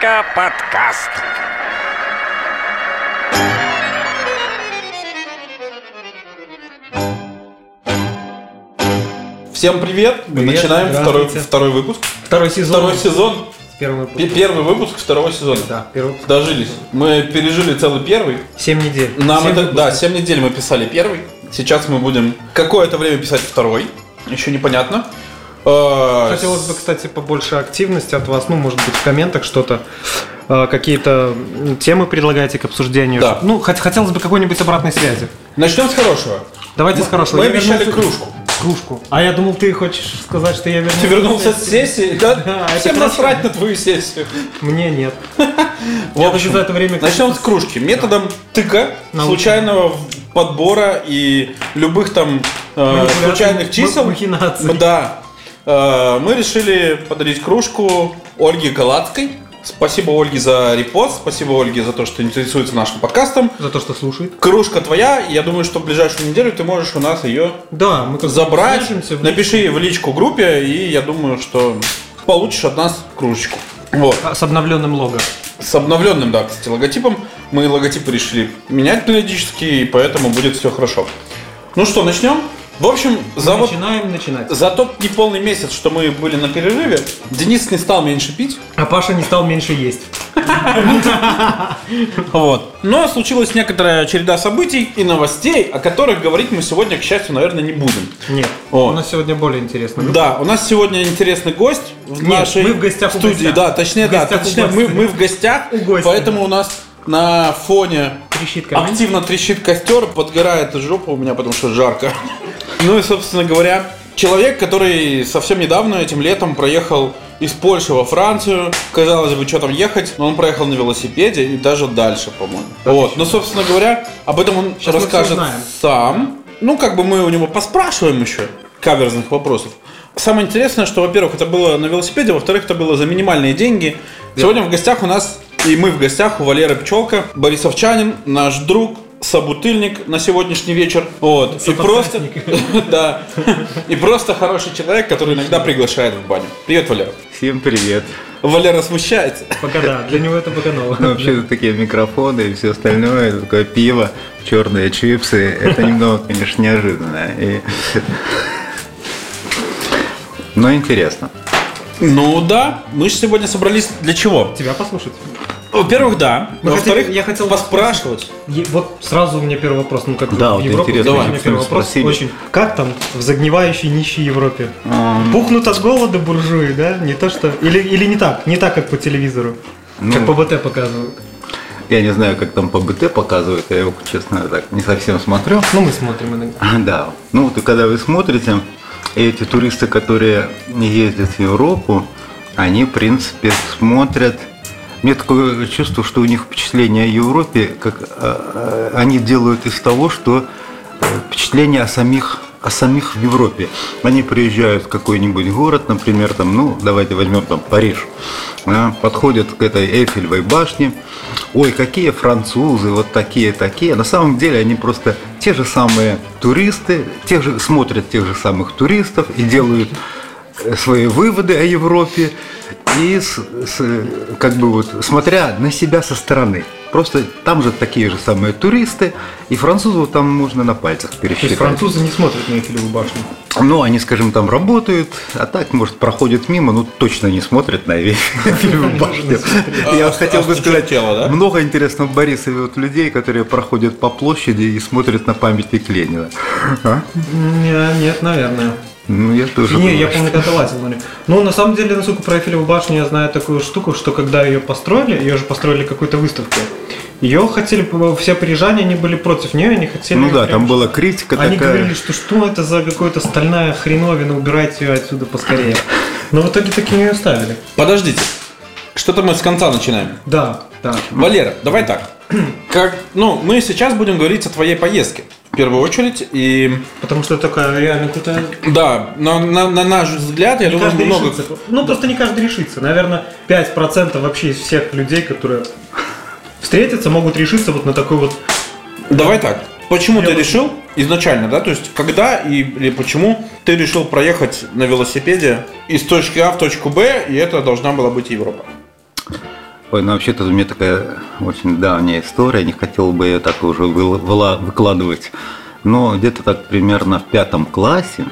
Сказка подкаст. Всем привет! Мы Привет, начинаем второй, второй выпуск. Второй сезон. Второй сезон. Первый Пе- выпуск. Первый выпуск второго сезона. Да, первый выпуск. Дожились. Мы пережили целый первый. Семь недель. Нам Семь это, выпусков. да, 7 недель мы писали первый. Сейчас мы будем какое-то время писать второй. Еще непонятно. Э, Хотелось бы, кстати, побольше активности от вас. Ну, может быть, в комментах что-то. э, Какие-то темы предлагаете к обсуждению. Да. Ну, хот- хотелось бы какой-нибудь обратной связи. Начнем с хорошего. Давайте с хорошего. Мы Я обещали вернулся- кружку. Кружку. А я думал, ты хочешь сказать, что я вернулся. Ты вернулся с сессии? Да, Да, всем насрать на твою сессию. Мне нет. В общем, за это время... Начнем с кружки. Методом тыка, случайного подбора и любых там э, случайных чисел. махинаций. Да. Э, мы решили подарить кружку Ольге Галацкой. Спасибо Ольге за репост, спасибо Ольге за то, что интересуется нашим подкастом. За то, что слушает. Кружка твоя, я думаю, что в ближайшую неделю ты можешь у нас ее Да, мы забрать. в Напиши в личку группе, и я думаю, что получишь от нас кружечку. Вот. А, С обновленным лого. С обновленным, да, кстати, логотипом. Мы логотипы решили менять периодически, и поэтому будет все хорошо. Ну что, начнем? В общем, за, вот- Начинаем начинать. за тот неполный месяц, что мы были на перерыве, Денис не стал меньше пить. А Паша не стал меньше есть. Вот. Но случилась некоторая череда событий и новостей, о которых говорить мы сегодня, к счастью, наверное, не будем. Нет. У нас сегодня более интересно. Да, у нас сегодня интересный гость в нашей мы в гостях студии. Да, точнее, да, точнее, мы, мы в гостях, У гостя. поэтому у нас на фоне Трещит активно трещит костер, подгорает жопа у меня, потому что жарко. Ну и, собственно говоря, человек, который совсем недавно, этим летом, проехал из Польши во Францию. Казалось бы, что там ехать, но он проехал на велосипеде и даже дальше, по-моему. Вот. Ну, собственно говоря, об этом он Сейчас расскажет сам. Ну, как бы мы у него поспрашиваем еще каверзных вопросов. Самое интересное, что, во-первых, это было на велосипеде, во-вторых, это было за минимальные деньги. Сегодня в гостях у нас, и мы в гостях у Валеры Пчелка, Борисовчанин, наш друг, собутыльник на сегодняшний вечер. Вот. И просто, да, и просто хороший человек, который иногда приглашает в баню. Привет, Валера. Всем привет. Валера смущается. Пока да, для него это пока ново. Ну, вообще тут такие микрофоны и все остальное, это такое пиво, черные чипсы. Это немного, конечно, неожиданно. И... Но интересно. Ну да, мы же сегодня собрались для чего? Тебя послушать. Во-первых, да. Мы Во-вторых, хотели- я хотел вас поспрашивать. Е- Вот сразу у меня первый вопрос, ну как Да, в вот Европу, интересно, у давай, меня первый вопрос спросили. очень. Как там в загнивающей нищей Европе? Ам, Пухнут от голода буржуи, да? Не то что... Или, или не так, не так, как по телевизору. Ну. Как по БТ показывают. Я не знаю, как там по БТ показывают, я его, честно, так не совсем смотрю. Ну, мы смотрим иногда. Да. Ну вот и когда вы смотрите, эти туристы, которые ездят в Европу, они, в принципе, смотрят. Мне такое чувство, что у них впечатление о Европе, как э, э, они делают из того, что э, впечатление о самих о самих в Европе. Они приезжают в какой-нибудь город, например, там, ну, давайте возьмем там Париж, а, подходят к этой Эйфелевой башне, ой, какие французы, вот такие, такие. На самом деле они просто те же самые туристы, те же, смотрят тех же самых туристов и делают свои выводы о Европе и с- с- как бы вот смотря на себя со стороны. Просто там же такие же самые туристы, и французов там можно на пальцах То есть пересчитать. французы не смотрят на Эйфелеву башню. Ну, они, скажем, там работают, а так, может, проходят мимо, ну, точно не смотрят на Эйфелеву башню. Я вот хотел бы сказать, много интересно в Борисове вот людей, которые проходят по площади и смотрят на памятник Ленина. А? Не, нет, наверное. Ну, я тоже. Не, я помню, когда лазил на нее. Ну, на самом деле, насколько про Эйфелеву башню я знаю такую штуку, что когда ее построили, ее же построили какой-то выставкой, ее хотели, все парижане, они были против нее, они хотели... Ну да, прям- там была критика Они такая. говорили, что что это за какая-то стальная хреновина, убирайте ее отсюда поскорее. Но в итоге таки ее оставили. Подождите. Что-то мы с конца начинаем. Да, да. Валера, давай так. Как, ну, мы сейчас будем говорить о твоей поездке. Первую очередь. И Потому что такая реально крутая... да, на, на- на наш взгляд, я Не думаю, много. решится. Ну, просто не каждый решится. Наверное, 5% вообще из всех людей, которые встретятся, могут решиться вот на такой вот... Давай так. Почему Я ты вот- решил изначально, да? То есть, когда и или почему ты решил проехать на велосипеде из точки А в точку Б, и это должна была быть Европа? Ой, ну вообще-то у меня такая очень давняя история, не хотел бы я так уже выкладывать. Но где-то так примерно в пятом классе,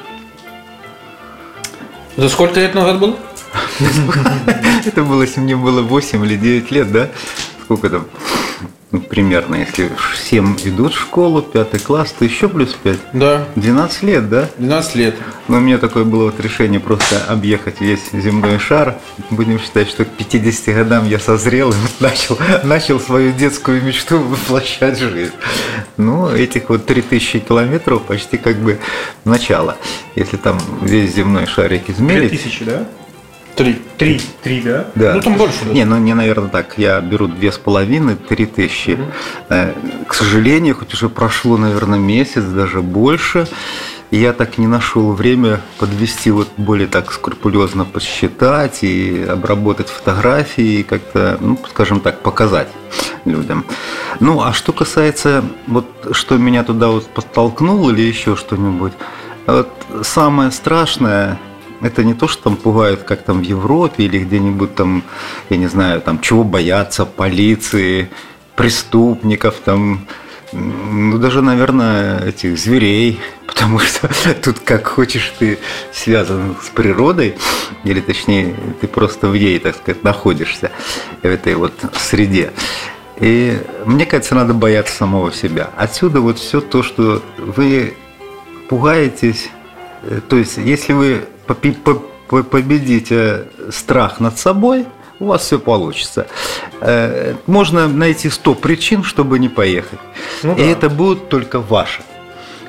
За сколько лет назад было? это было, если мне было 8 или 9 лет, да? Сколько там? Ну, примерно, если 7 идут в школу, пятый класс, то еще плюс 5. Да. 12 лет, да? 12 лет. Но у меня такое было вот решение просто объехать весь земной шар. Будем считать, что к 50 годам я созрел и вот начал, начал свою детскую мечту воплощать в жизнь. Ну, этих вот 3000 километров почти как бы начало. Если там весь земной шарик измерить. тысячи, да? Три. Три. Три, да? Да. Ну, там больше, да. Не, ну не, наверное, так. Я беру две с половиной, три тысячи. Э, К сожалению, хоть уже прошло, наверное, месяц, даже больше, я так не нашел время подвести вот более так скрупулезно посчитать и обработать фотографии и как-то, ну, скажем так, показать людям. Ну, а что касается вот, что меня туда вот подтолкнуло или еще что-нибудь, вот самое страшное это не то, что там пугают, как там в Европе или где-нибудь там, я не знаю, там чего бояться, полиции, преступников, там, ну даже, наверное, этих зверей, потому что тут как хочешь ты связан с природой, или точнее ты просто в ней, так сказать, находишься, в этой вот среде. И мне кажется, надо бояться самого себя. Отсюда вот все то, что вы пугаетесь, Э, то есть, если вы победите страх над собой, у вас все получится. Э, Можно найти 100 причин, чтобы не поехать. Ну И да. это будет только ваше.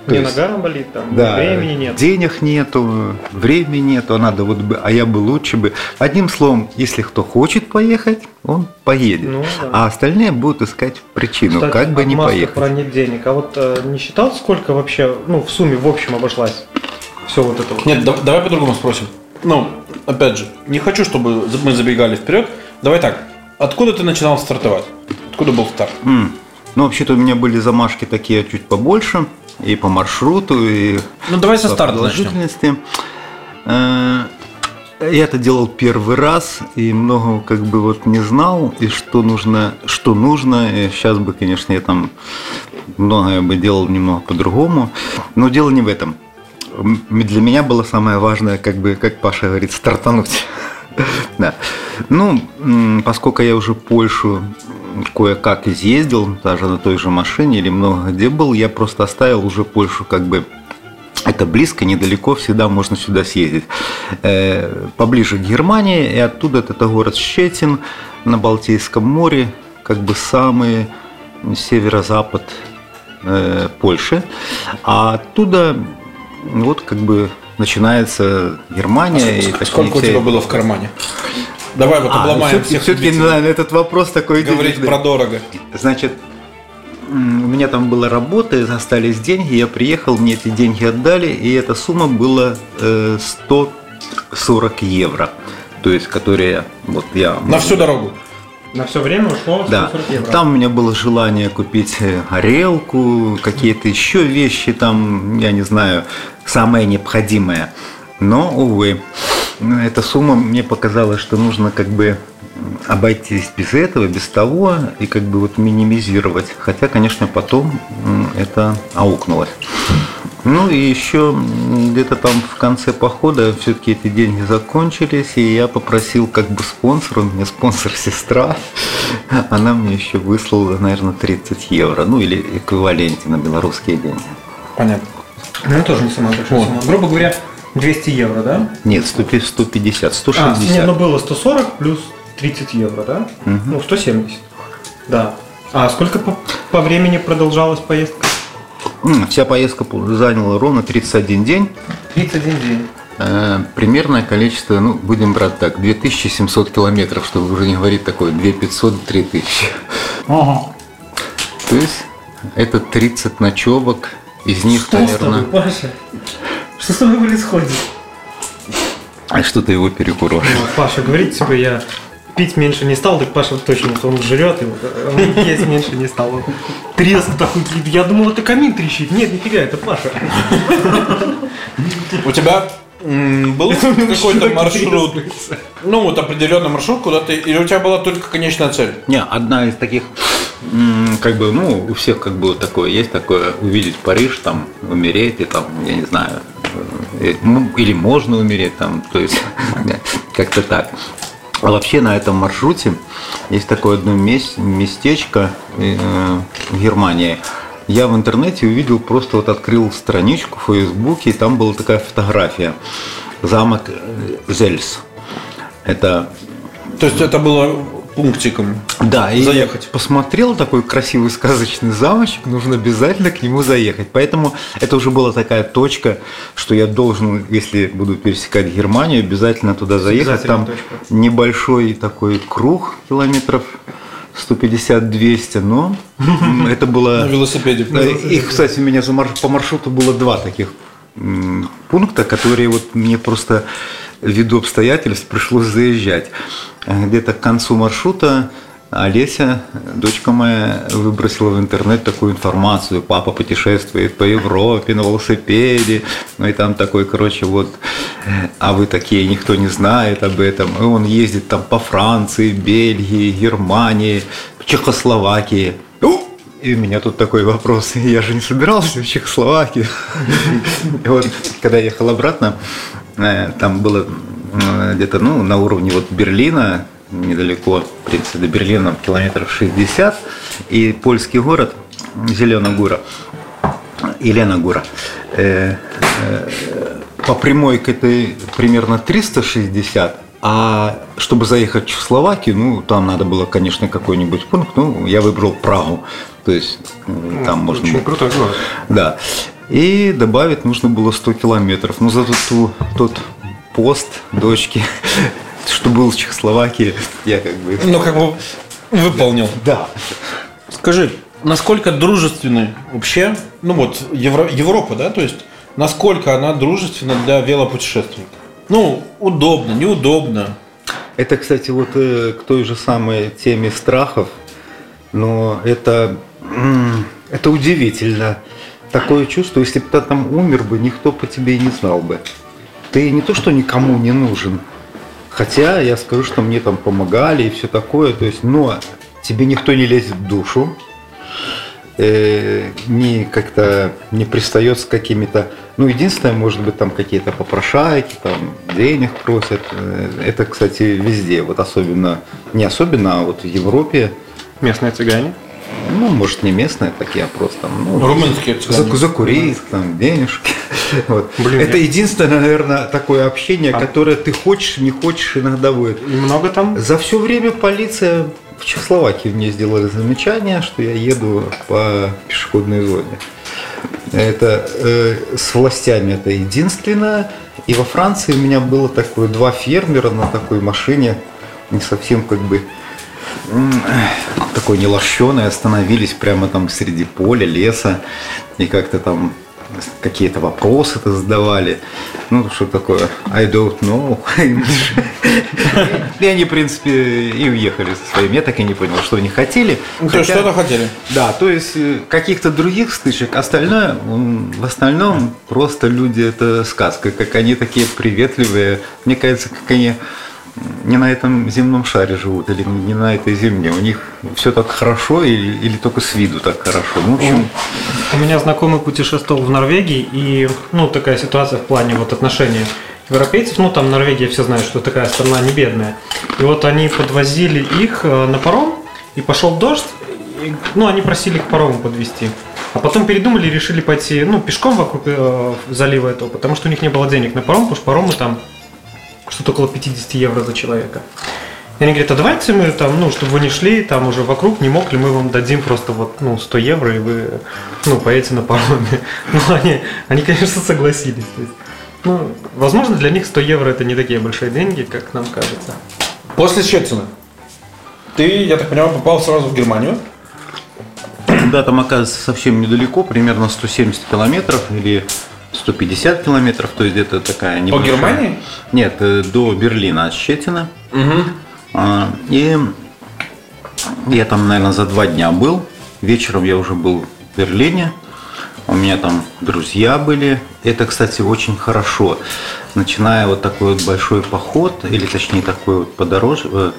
То Мне есть- нога болит, там, да, времени нет. денег нету, времени нету, надо вот бы, а я бы лучше бы. Одним словом, если кто хочет поехать, он поедет, Ну, да. а остальные будут искать причину, Кстати, как бы не поехать. про нет денег. А вот э, не считал, сколько вообще, ну, в сумме, в общем, обошлась все вот это вот? Нет, да- давай по-другому спросим. Ну, опять же, не хочу, чтобы мы забегали вперед. Давай так. Откуда ты начинал стартовать? Откуда был старт? М. Ну, вообще-то у меня были замашки такие чуть побольше, и по маршруту, и Ну, давай со старта начнем. продолжительности. Э, Я это делал первый раз и много как бы вот не знал, и что нужно, что нужно. сейчас бы, конечно, я там многое бы делал немного по-другому, но дело не в этом. Для меня было самое важное, как бы, как Паша говорит, стартануть. Да. Ну, поскольку я уже Польшу кое-как изъездил, даже на той же машине или много где был, я просто оставил уже Польшу как бы это близко, недалеко, всегда можно сюда съездить. Э, Поближе к Германии, и оттуда это город Щетин на Балтийском море, как бы самый северо-запад э, Польши. А оттуда вот как бы начинается Германия. и такие Сколько у тебя было в кармане? Давай вот А, обломаем все-таки, всех любителей этот вопрос такой говорить денежный. про дорого. Значит, у меня там была работа, и остались деньги, я приехал, мне эти деньги отдали, и эта сумма была э, 140 евро. То есть, которые вот я... На всю дорогу. На все время ушло Да, 140 евро. там у меня было желание купить э, горелку, какие-то еще вещи, там, я не знаю, самое необходимое. Но, увы, ну, эта сумма мне показала, что нужно как бы обойтись без этого, без того, и как бы вот минимизировать. Хотя, конечно, потом это аукнулось. Ну и еще где-то там в конце похода все-таки эти деньги закончились, и я попросил как бы спонсора, у меня спонсор сестра, она мне еще выслала, наверное, 30 евро, ну или эквиваленте на белорусские деньги. Понятно. Ну, тоже не самая большая Вот. сумма. Грубо говоря, 200 евро, да? Нет, 100 150, А, 160. нет, ну было 140 плюс 30 евро, да? Ну, 170. Да. А сколько по, по времени продолжалась поездка? Вся поездка заняла ровно 31 день. 31 день. Э, Примерное количество, ну, будем брать так, 2700 километров, чтобы уже не говорить такое, 2500, 3000. Ага. То есть это 30 ночевок, из них, Что с тобой, наверное... Паша? Что с тобой происходит? А что ты его перекуришь? Ну, Паша говорит тебе, я пить меньше не стал, так Паша точно, вот он жрет, и вот, а он есть меньше не стал. Он треск такой, я думал, это камин трещит. Нет, нифига, это Паша. У тебя был какой-то маршрут, ну вот определенный маршрут, куда ты, или у тебя была только конечная цель? Не, одна из таких, как бы, ну, у всех как бы вот такое есть такое, увидеть Париж, там, умереть, и там, я не знаю, э, ну, или можно умереть, там, то есть, как-то так. А вообще на этом маршруте есть такое одно мес- местечко э, в Германии. Я в интернете увидел, просто вот открыл страничку в Фейсбуке, и там была такая фотография. Замок э, Зельс. Это То есть это было пунктиком. да, и Заехать. посмотрел такой красивый сказочный замочек, нужно обязательно к нему заехать. Поэтому это уже была такая точка, что я должен, если буду пересекать Германию, обязательно туда заехать. Там точка. небольшой такой круг километров 150-200, но это было... На велосипеде. И, кстати, у меня по маршруту было два таких пункта, которые вот мне просто ввиду обстоятельств пришлось заезжать. Э, Где-то к концу маршрута Олеся, дочка моя, выбросила в интернет такую информацию. Папа путешествует по Европе на велосипеде. Ну и там такой, короче, вот, а вы такие, никто не знает об этом. И он ездит там по Франции, Бельгии, Германии, Чехословакии. И у меня тут такой вопрос. Я же не собирался в Чехословакию. Вот, когда ехал обратно, э, там было где-то ну, на уровне вот Берлина, недалеко, в принципе, до Берлина километров 60, и польский город Зеленая Гора, Елена Гора. Э, э, По прямой к этой примерно 360, а чтобы заехать в Чехословакию, ну, там надо было, конечно, какой-нибудь пункт, ну, я выбрал Прагу, то есть м, там можно Очень крутой город. да. И добавить нужно было 100 километров. Но зато ту- тот пост дочки, что был в Чехословакии, я как бы... Ну, как бы выполнил. Да. Скажи, насколько дружественны вообще, ну вот, Евро- Европа, да, то есть, насколько она дружественна для велопутешественников? Ну, удобно, неудобно. Это, кстати, вот э, к той же самой теме страхов, но это, это удивительно. Такое чувство, если бы ты там умер бы, никто по тебе и не знал бы. Ты не то, что никому не нужен, хотя я скажу, что мне там помогали и все такое, то есть, но тебе никто не лезет в душу, э, не как-то не пристает с какими-то, ну единственное, может быть, там какие-то попрошайки, там денег просят. Э, Это, кстати, везде, вот особенно, не особенно, а вот в Европе, Местные цыгане. Ну, может, не местные такие, а просто, ну, Румынские цыгане. за- закурить, там, денежки. Вот. Блин, Это я- единственное, наверное, такое общение, А- которое ты хочешь, не хочешь, иногда будет. И много там? За все время полиция в Чехословакии мне сделали замечание, что я еду по пешеходной зоне. Это э, с властями это единственное. И во Франции у меня было такое два фермера на такой машине, не совсем как бы такой нелощеный, остановились прямо там среди поля, леса, и как-то там какие-то вопросы-то задавали. Ну, что такое, I don't know. И они, в принципе, и уехали со своим. Я так и не понял, что они хотели. Ну, то есть, что-то хотели. да, то есть э, каких-то других стычек. Остальное, в остальном, просто люди это сказка. Как они такие приветливые. Мне кажется, как они не на этом земном шаре живут или не на этой земле. У них все так хорошо или, или только с виду так хорошо. Ну, в общем, У меня знакомый путешествовал в Норвегии, и ну такая ситуация в плане вот отношений европейцев, ну там Норвегия все знают, что такая страна не бедная. И вот они подвозили их э, на паром, и пошел дождь, и, ну они просили к парому подвести. А потом передумали и решили пойти, ну, пешком вокруг э, залива этого, потому что у них не было денег на паром, потому что паромы там что-то около 50 евро за человека. И они говорят, а давайте мы там, ну, чтобы вы не шли там уже вокруг, не мог ли мы вам дадим просто вот, ну, 100 евро, и вы, ну, поедете на пароме. Ну, они, они, конечно, согласились. То есть, ну, возможно, для них 100 евро это не такие большие деньги, как нам кажется. После Щецина ты, я так понимаю, попал сразу в Германию. да, там оказывается совсем недалеко, примерно 170 километров или 150 километров, то есть где-то такая небольшая. Германии? Нет, э, до Берлина от Щетина. А, И я там, наверное, за два дня был. Вечером я уже был в Берлине. У меня там друзья были. Это, кстати, очень хорошо. начиная вот такой вот большой поход, или точнее такой вот подорож, э,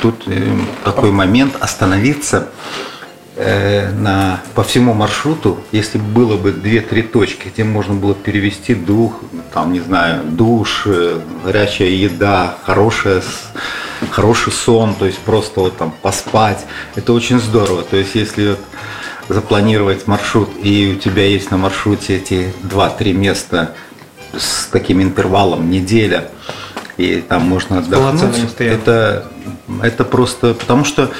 тут э, такой момент остановиться на, по всему маршруту, если было бы 2-3 точки, где можно было перевести дух, там, не знаю, душ, э, горячая еда, хорошая, хороший сон, то есть просто вот там поспать, это очень здорово. То есть если вот запланировать маршрут, и у тебя есть на маршруте эти 2-3 места с таким интервалом неделя, и там можно отдохнуть, это, это просто потому что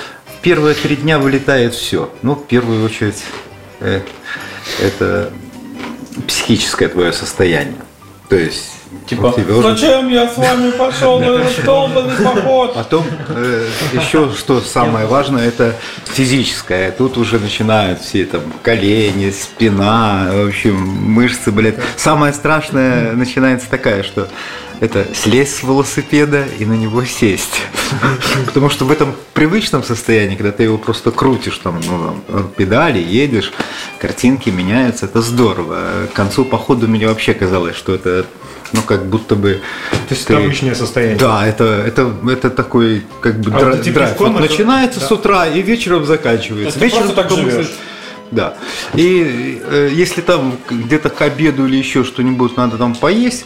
первые три дня вылетает все. Ну, в первую очередь, э, это психическое твое состояние. То есть, Типа, тебя уже- зачем я с вами пошел на этот долбанный поход? Потом э, еще что самое важное, это физическое. Тут уже начинают все там колени, спина, в общем, мышцы, блядь. Самое страшное начинается такая, что это слезть с велосипеда и на него сесть. Потому что в этом привычном состоянии, когда ты его просто крутишь, там, ну, педали, едешь, картинки меняются, это здорово. К концу похода мне вообще казалось, что это ну, как будто бы... То есть ты- это обычное состояние. да, это, это, это такой как бы А дра- вот драйв. Вот это- начинается да. с утра и вечером заканчивается. То есть вечером так живешь. мысль- Да. И э, если там где-то к обеду или еще что-нибудь надо там поесть,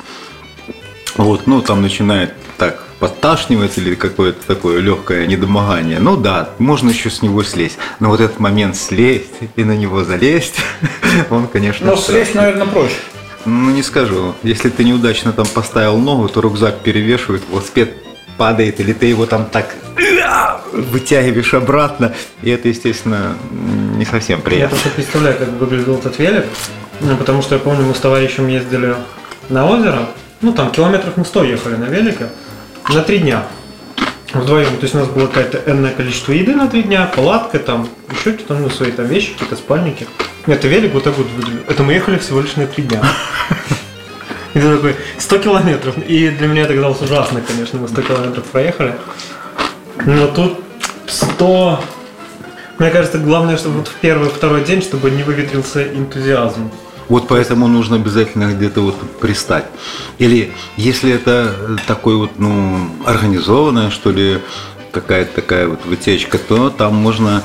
вот, ну там начинает так подташнивать или какое-то такое легкое недомогание. Ну да, можно еще с него слезть. Но вот этот момент слезть и на него залезть, он, конечно, Ну, страшный. слезть, наверное, проще. Ну, не скажу. Если ты неудачно там поставил ногу, то рюкзак перевешивает, велосипед падает, или ты его там так вытягиваешь обратно, и это, естественно, не совсем Я приятно. просто представляю, как выглядел этот велик, ну, потому что я помню, мы с товарищем ездили на озеро, ну там километров на 100 ехали на велике, на три дня. Вдвоем, то есть у нас было какое-то энное количество еды на три дня, палатка там, еще что-то, ну, свои там вещи, какие-то спальники. Это велик вот так вот. Это мы ехали всего лишь на три дня. И ты такой, 100 километров. И для меня это казалось ужасно, конечно, мы 100 километров проехали. Но тут 100... Мне кажется, главное, чтобы вот в первый, второй день, чтобы не выветрился энтузиазм. Вот поэтому нужно обязательно где-то вот пристать. Или если это такой вот, ну, организованная, что ли, какая-то такая вот вытечка, то там можно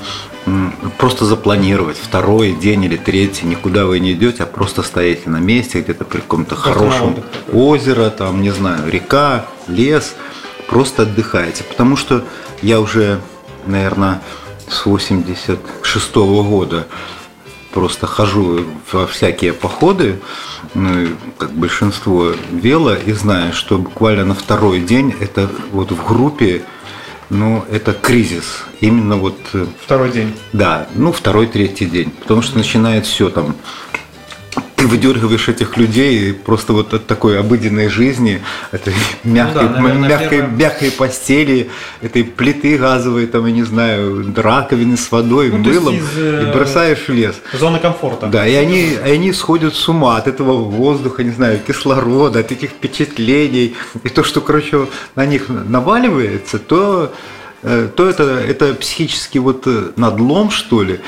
просто запланировать второй день или третий, никуда вы не идете, а просто стоите на месте, где-то при каком-то хорошем озеро, там, не знаю, река, лес, просто отдыхаете. Потому что я уже, наверное, с 86 года просто хожу во всякие походы, ну, как большинство вело, и знаю, что буквально на второй день это вот в группе, ну, это кризис. Именно вот э, Второй день. да, ну второй, третий день. Потому что начинает все там. Выдергиваешь этих людей просто вот от такой обыденной жизни, этой мягкой, Ну да, наверное, мягкой, первое. мягкой постели, этой плиты газовой, там, я не знаю, раковины с водой, Ну, мылом, из, э, и бросаешь в лес. Зона комфорта. Да, и они, и они сходят с ума от этого воздуха, не знаю, кислорода, от этих впечатлений. И то, что, короче, на них наваливается, то, э, то это, это психический вот э, надлом, что ли.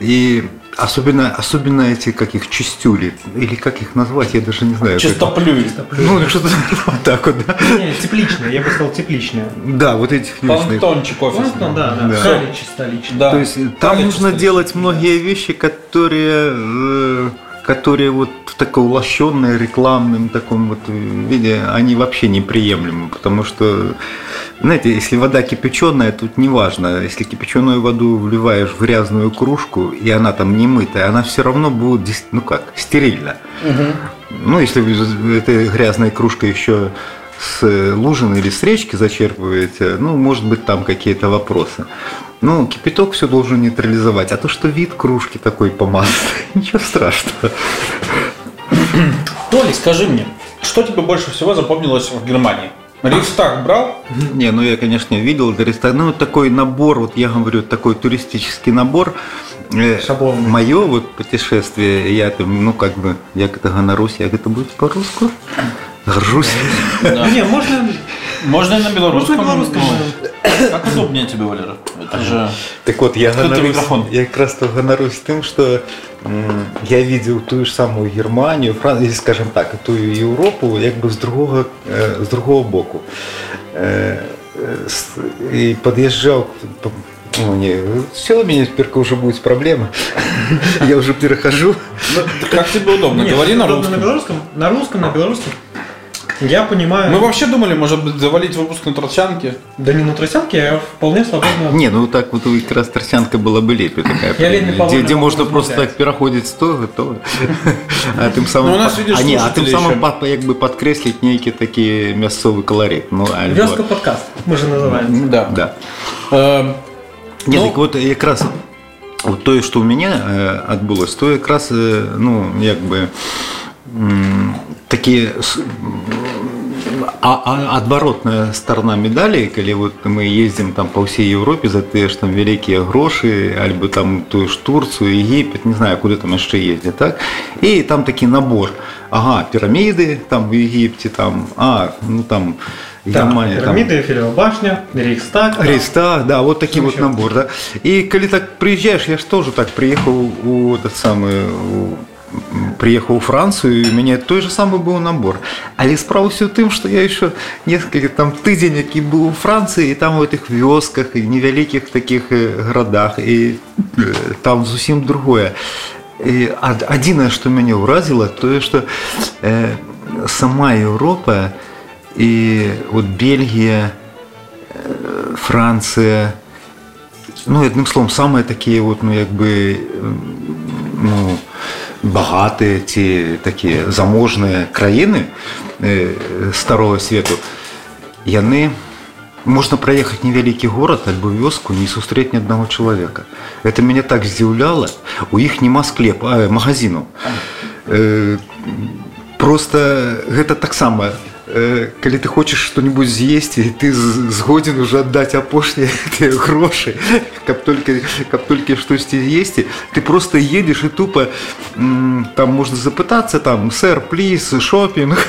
И особенно, особенно эти, как их, чистюли, или как их назвать, я даже не знаю. Чистоплюй. Ну, что-то вот так вот, да. Не, тепличная, я бы сказал тепличная. Да, вот этих личных. Понтончик офисный. Ну, да, да. Да. Лично. Да. То есть там Правильно, нужно делать многие вещи, которые, э, которые вот в такой улощенной рекламном таком вот виде, они вообще неприемлемы, потому что, знаете, если вода кипяченая, тут не важно, если кипяченую воду вливаешь в грязную кружку, и она там не мытая, она все равно будет, ну как, стерильна. Ну, если этой грязной кружкой еще с лужины или с речки зачерпываете, ну, может быть, там какие-то вопросы. Ну, кипяток все должен нейтрализовать. А то, что вид кружки такой помазанный, ничего страшного. Толик, скажи мне, что тебе больше всего запомнилось в Германии? Рейхстаг брал? Не, ну я, конечно, видел это ресторан. Ну, такой набор, вот я говорю, такой туристический набор. Э, Шаблонный. Мое вот путешествие, я там, ну, как бы, я как-то гонорусь, я это будет по-русски. Горжусь. Да. Не, можно Можно и на белорусском. Можно на белорусском, ну, Как удобнее тебе, Валера? Это же... Так вот, я Открытый гонорусь, микрофон. я как раз гонорусь тем, что м, я видел ту ж самую Германию, Францию, скажем так, ту Європу, якби з другого, е, з другого боку. Е, е, с- І під'їжджав, по- ну, не, все, у меня теперь уже будет проблема. Я уже перехожу. Ну, Как тебе удобно? Нет, Говори на удобно русском. На белорусском, на русском, на белорусском. Я понимаю. Мы вообще думали, может быть, завалить выпуск на тросчанке. Да не на тросянке, я вполне свободно. Не, ну так вот как раз торчанка была бы лепе такая. Я Лене где, Павловне где могу можно просто размовлять. так переходить з того, то. А тим самим, Ну, у нас, видиш, а, ні, а тим слушателі самим ще. па- якби підкреслити некий такий м'ясовий колорит. Ну, альбо... Вёска подкаст, мы же называем. Да. Да. Э, Ні, Ну- так от якраз от то, що у мене е, відбулось, то якраз е, ну, якби м, такі с- а, а адваротная сторона медалі калі вот мы ездзім там по ўсей Еўропе за тыя ж там вялікія грошы альбо там тую ж Турцию Египет не знаю куды там яшчэ ездзяць так і там такі набор ага піраміды там в Египте там а ну там Да, Германия, там, пирамида, Эйфелева башня, Рейхстаг. Ареста, да, вот таким вот Вообще. набор, да. И коли так приезжаешь, я же тоже так приехал у этот самый, у- м, приехал у Францию, и у меня той же самый был набор. Але справа все тем, что я еще несколько там тыдзень, які был у Франции, и там в этих вёсках, и невеликих таких э, городах, и э, там зусім другое. И одиное, что меня уразило, то, что э, сама Европа и вот Бельгия, э, Франция, ну, одним словом, самые такие вот, ну, якби, м, ну, багатые, ті такі заможні країни е, старого світу, яны можна проехать невялікі город альбо вёску не сустрэць ні аднаго чалавека это мяне так здзіўляла у іх няма склепа а, магазину э, просто гэта таксама э, калі ты хочаш что-нибудь з'есці і ты з- згоден уже аддаць апошнія тыя грошы каб только каб толькі штосьці з'есці ты просто едешь і тупо м, там можна запытацца там сэр плиз шопінг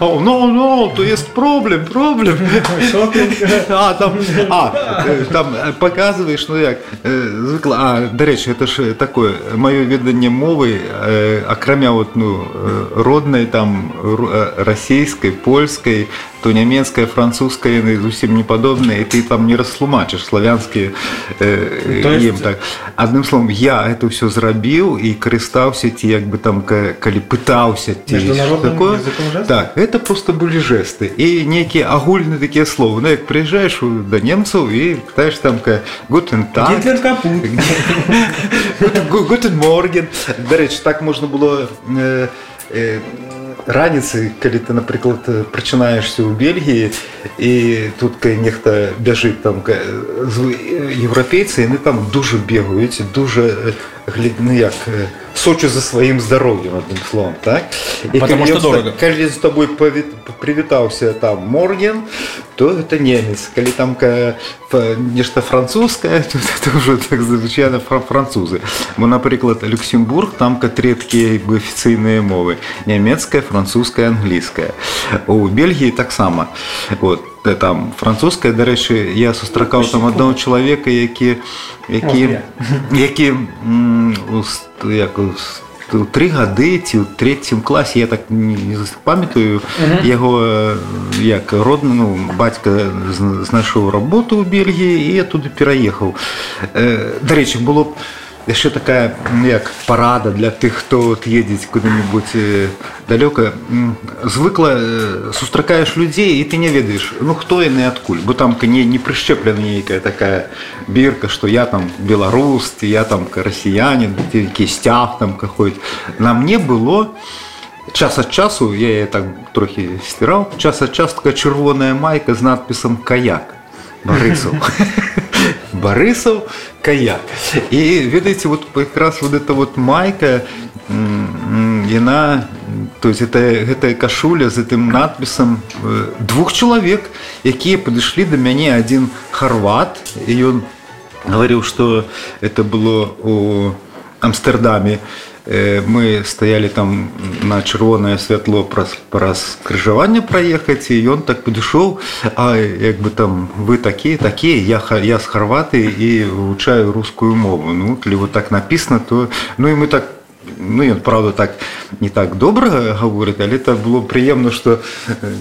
ну ну то есть проблем проблем Шопинг. а, там, а, э, там э, показываешь, ну як, э, звыкла, а, до речі, это ж такое, моє ведання мови, э, акрамя вот, ну, э, родной, там, ру- э, российской, польской, то нямецкая, французская, яны зусім не падобныя, і ты там не растлумачыш славянскія э, То есть- ім так. Адным словом, я это все зрабіў і карыстаўся ці як бы там ка- калі пытаўся ці Международным такое. языком жестов? Так, это просто были жесты. И некие огульные такие слова. Ну, как приезжаешь у- до немцев и пытаешь там ка «Гутен так», Гитлер капут. «Гу- «Гутен морген». До речі, так можна було е, е, раніцай, калі ты, наприклад, е, прачынаешься ў Бельгіі і тут ка нехта бяжыць там ка, з- е, еўрапейцы, яны там дуже бегаюць, дуже е, гля- ну, як, е, сочу за сваім здароўем адным словом, так? І Потому калі что ён дорого. так- калі з тобой паві- привітаўся там Морген, то это немец. Калі там ка- фа- нешта французскае, то это уже так звычайна фра- французы. Бо, напрыклад, Люксембург, там ка тры такія як бы афіцыйныя мовы: нямецкая, французская, англійская. У Бельгіі таксама. Вот э, там французская, дарэчы, я сустракаў там аднаго чалавека, які які О, які м, у с- як у с- у тры гады ці ў трэцім класе я так не не зас- памятаю яго э, як родны ну бацька зна- знайшоў работу ў Бельгіі і я туды пераехаў Э, дарэчы было б яшчэ такая ну, як парада для тых хто от едзець куды-нибудь э, далёка М, звыкла э, сустракаеш людзей і ты не ведаеш ну хто яны адкуль бо там ка не не прышчэплена нейкая такая бірка што я там беларус ці я там ка расіянин ці які сцяг там какой на мне было час ад часу я яе так трохі сціраў час ад час такая чырвоная майка з надпісам каяк барысаў барысаў каяк і ведаеце вот якраз вот эта вот майка м, м, яна то есть это гэтая кашуля з гэтым надпісам э, двух чалавек якія падышлі да мяне адзін харват і ён говорил, что это было у Амстердаме. э, мы стояли там на червоное святло праз, праз крыжавання проехать, и он так подошел, а як бы там вы такие, такие, я, ха- я с Хорватии и вивчаю русскую мову. Ну, коли вот так написано, то, ну и мы так Ну, ён правда так не так добра гаворыць, але так было прыемна, што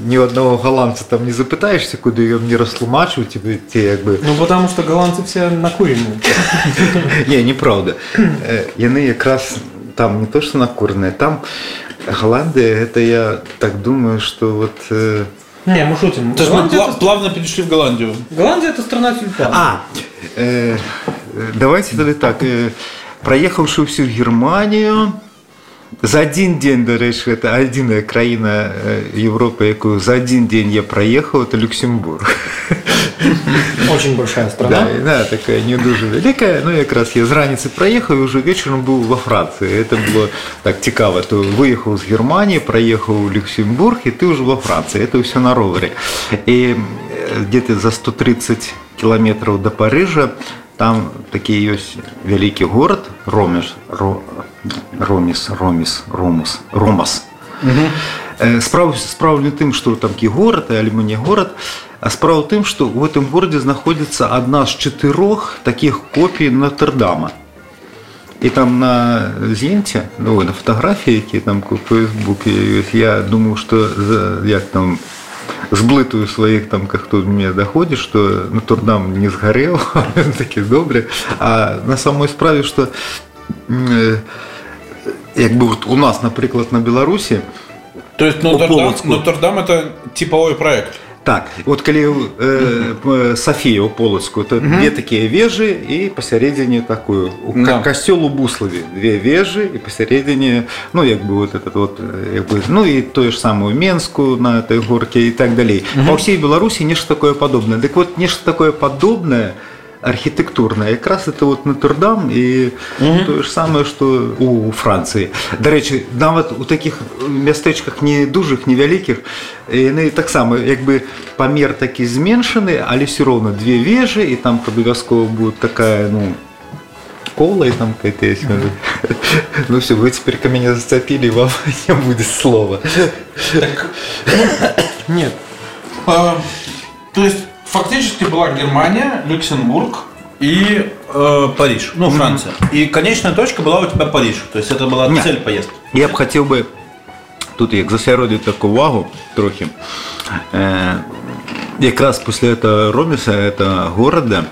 ні аднаго галандца там не запытаешся, куды ён не растлумачыў тебе ці як бы Ну, потому что голландцы все накуренные. не неправда Э, яны якраз там не то что накурныя там Голландия это я так думаю что вот э, Не, мы шутим. То есть мы пла- это... плавно перешли в Голландию. Голландия это страна тюльпанов. а э, давайте тогда так э, проехавши всю Германию за один день до речі, это адзіная краіна э, Европы якую за один день я проехал это Люксембург Очень большая страна. Да, да, такая не дуже великая. Ну, якраз я з раніцы проехал и уже вечером был во Франции. Это было так цікаво. То выехал с Германии, проехал в Люксембург, и ты уже во Франции. Это все на ровере. И э, где-то за 130 километров до Парижа там такий ось великий город Ромеш, Ро, Роміс, Роміс, Ромус, Ромас. Э, Справа, справа не в тым, што там такі горад, але не горад, а справа в тым, што ў гэтым горадзе знаходзіцца адна з чатырох такіх копій Нотр-Дама. І там на з'енце, ну, на фотаграфіі, які там у Фейсбуке ёсць, я думаю, што за- як там зблытую сваіх там как тут мне даходзіць што Нотр-Дам не згарэў такі добры а на самой справе што м, э, як бы вот у нас напрыклад на Беларусі То есть По Нотр-Дам, Полоцку. Нотр-Дам это типовой проект. Так, вот калі э, э, Софія ў полацку то две такія вежы і пасярэдзіне такую у Да. ка- касцёл у буславе две вежы і пасярэдзіне ну як бы вот этот вот э, як бы, ну і тое ж самую менску на этой горке і так далей па ўсей беларусі нешта такое падобнае дык вот нешта такое падобнае архітэктурная якраз это вот Нотр-Дам і тое ж самае што у Францыі дарэчы нават у такіх мястэчках не дужых невялікіх яны таксама як бы памер такі зменшаны але все роўна две вежы і там абавязкова будет такая ну кола и там какая-то есть ну все вы теперь ко меня зацепили вам не будет слова Нет. А, То есть фактически была Германия, Люксембург и э, Париж, ну Франция. И конечная точка была у тебя Париж. То есть это была Нет. цель поездки. Я б хотів би тут як засяродити таку увагу трохи. Е, якраз після этого Роміса, этого города,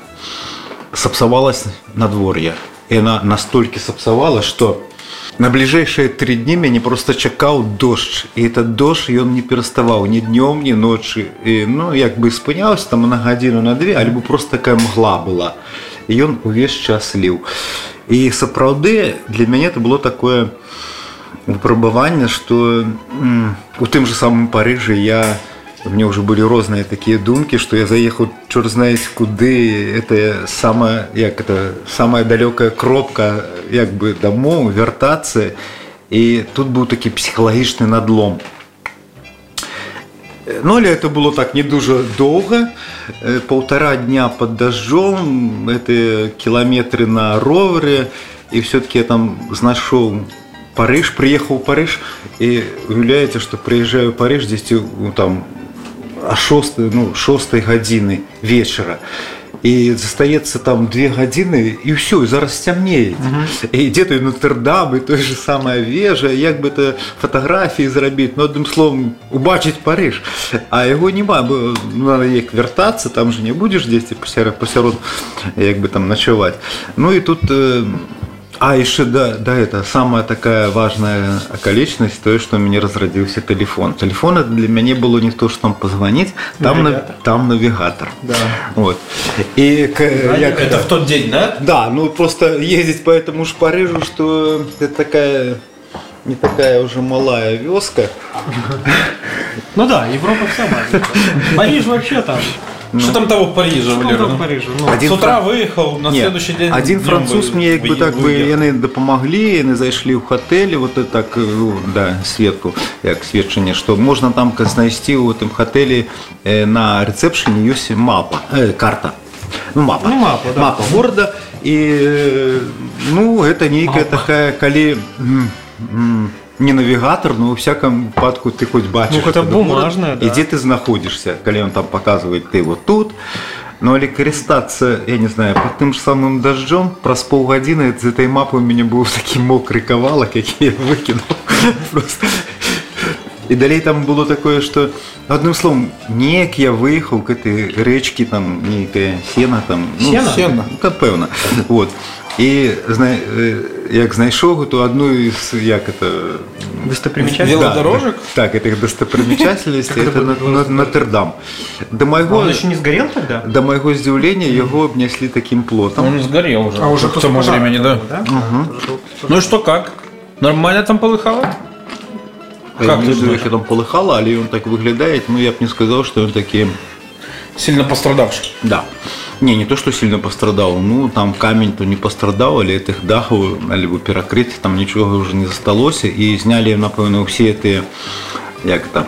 сапсавалось надвор'е. І вона настільки сапсавала, що на ближайшие три дні мяне просто чакаў дождж. І этот дождж ён не пераставаў ні днём, ні ночы. І, ну, як бы спыняўся там на гадзіну на две, альбо просто такая мгла была. І ён увесь час ліў. І сапраўды для мяне это было такое выпрабаванне что м, у тым же самым парыжы я у меня уже были розныя такія думкі что я заехал чор знаець куды это самая як это самая далёкая кропка як бы дамоў вяртацца і тут быў такі псіхалагічны надлом Ну, але это было так не дуже доўга Э, полтора дня под дождем это километры на ровере и все-таки я там знайшоў Париж приехал в Париж и уяўляеце что приезжаю в Париж здесь ну, там а 6 ну 6 гадзіны вечера і застаецца там две гадзіны і ўсё і зараз цямнеет і дзе той нотр-дам і той же самая вежа як бы это фатаграфіі зрабіць ну адным словом убачыць Париж а яго няма бо ну, надо як вяртацца там же не будзеш дзесьці пасярод пасярод як бы там начаваць ну і тут э, а яшчэ да, да это самая такая важная акалічнасць тое што у мяне разрадзіўся телефон телефон это для мяне было не то что там позвонить там на, Навігатор. там навігатор Да. вот і к, як Это в тот день, да? да ну просто ездить по этому ж Парижу что это такая не такая уже малая вёска Ну да, Европа вся маленькая. Париж вообще там. Что там того в Париже, Что Валера? там в Ну, Париже? Ну, Один С утра фран- выехал, на Ні, следующий день. один днём француз вы- мне як би вы- так би выехал. яны дапамаглі яны зайшлі ў хатэлі вот это так ну, да светку як сведчанне што можна там ка- знайсці ў гэтым хатэлі э, на рэцэпшыне ёсць мапа э, карта ну мапа Ну, мапа, да. мапа горада і э, Ну, это нейкая такая, калі м, м, не навігатор, но у всяком выпадку ты хоть бачиш. Ну, гэта этот город, бумажная, да. І дзе ты знаходзішся, калі он там показывает ты вот тут. Ну, але карыстацца, я не знаю, под тым же самым дождем, праз паўгадзіны з этой мапы у мяне быў такі мокры кавалак, які я выкінуў. Просто. І далей там было такое, што адным словом, неяк я выехаў к этой рэчкі там нейкая сена там ну, Сена? Сена. Та пэўна. Вот. І зна... э, як знайшоў гэту одну из як это Достопримечательность. Вело- Велодорожек? Да, так, этих достопримечательностей Как это это было на- на- Нотр-Дам. До А майго он еще не сгорел тогда? до майго здзіўлення яго абняслі таким плотом. Он сгорел уже. А уже к после тому пожара времени, да. был, да? Уже был после Ну и что, как? Нормально там полыхало? Я Как не ты ведаю, думаешь? як там полыхало, але ён так выглядае, ну я б не сказаў, што ён такі Сильно пострадавший. Да. Не, не то, что сильно пострадал. Ну, там камень то не пострадал, але этих дахов, либо перекрыть, там ничего уже не засталося. И сняли, напевно, все эти, як это,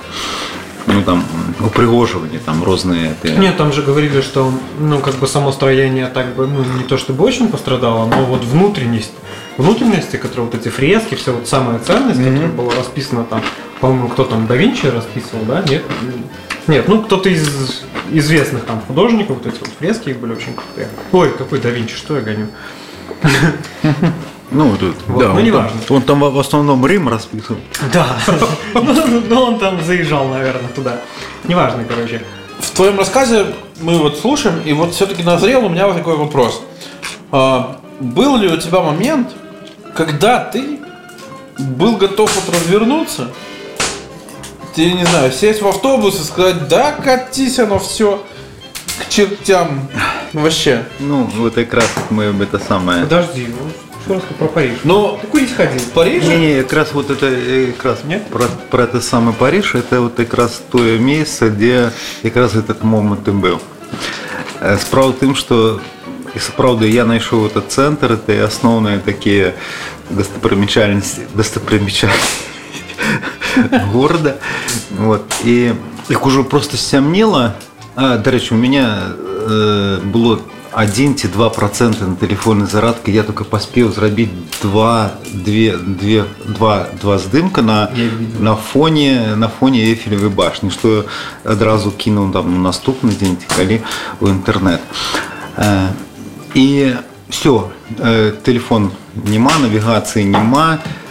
ну там, упригоживания, там разные. эти- Нет, там же говорили, что ну как бы само строение так бы ну не то чтобы очень пострадало, но вот внутренность внутренности, которые вот эти фрески, все вот самая ценность, которая была расписана там, по-моему, кто там да Винчи расписывал, да? Нет, нет, ну кто-то из известных там художников, вот эти вот фрески их были очень крутые. Ой, какой да Винчи, что я гоню? Ну, тут, Вот, да, ну, он, там, неважно. он там в основном Рим расписан. Да, ну он там заезжал, наверное, туда. Неважно, короче. В твоем рассказе мы вот слушаем, и вот все-таки назрел у меня вот такой вопрос. А, был ли у тебя момент, когда ты был готов вот развернуться, ты, не знаю, сесть в автобус и сказать, да, катись оно все к чертям. Вообще. Ну, вот как раз мы об это самое... Подожди, ну что раз про Париж? Ну, Ты курить ходил? в Париже? Не-не, как раз вот это э, как раз Нет? про, про это самый Париж, это вот как раз то место, где как раз этот момент и был. Э, Справа в тым, что і сапраўды я знайшоў этот цэнтр это і асноўныя такія дастапрымечальнасці дастапрымечальнасці города вот і як ужо просто сцямнела а, дарэчы у меня э, было 1 ці 2 процента на телефонной зарадка я только паспеў зрабіць два две две два два здымка на Я видел. на фоне на фоне эфелевой башни что адразу кінуў там на наступны дзень ці калі у інтэрнет Э, і все телефон няма навігацыі няма Э,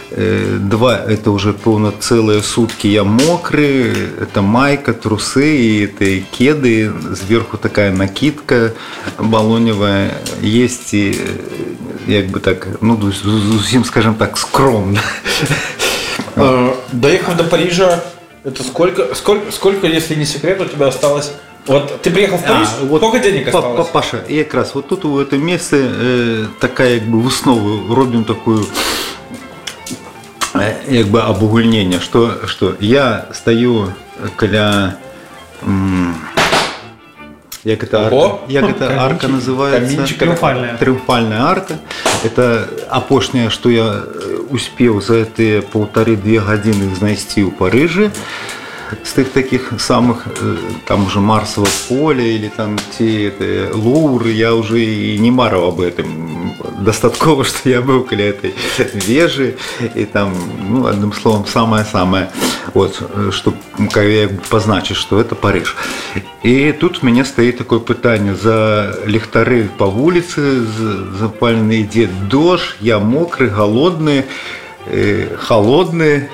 два это уже пэўна цэлыя сутки я мокры это майка трусы і это кеды зверху такая накидка балоневая есть і як бы так ну з- зусім скажем так скромно Э, Доехав до Парижа, это сколько, сколько, сколько, если не секрет, у тебя осталось? Вот ты приехал в Париж, А, вот сколько денег па- осталось? па- Паша, і якраз вот тут у это месце э, такая як бы выснову робім такую э, як бы абугульнення что что я стою каля м, як это арка, Ого! як это арка называется камінчик. Триумфальная. трыумфальная арка это апошняе что я э, успеў за гэтыя полторы-две гадзіны знайсці ў Парыжы з тых таких самых э, там уже марсово поле или там те это, луры я уже и не марил об этом достатково что я был каля этой вежи. И там ну одним словом самое самое вот чтобы позначить что это париж. И тут у меня стоит такое пытание. За ліхтары по улице запаленный идет дождь я мокрый голодный э, холодные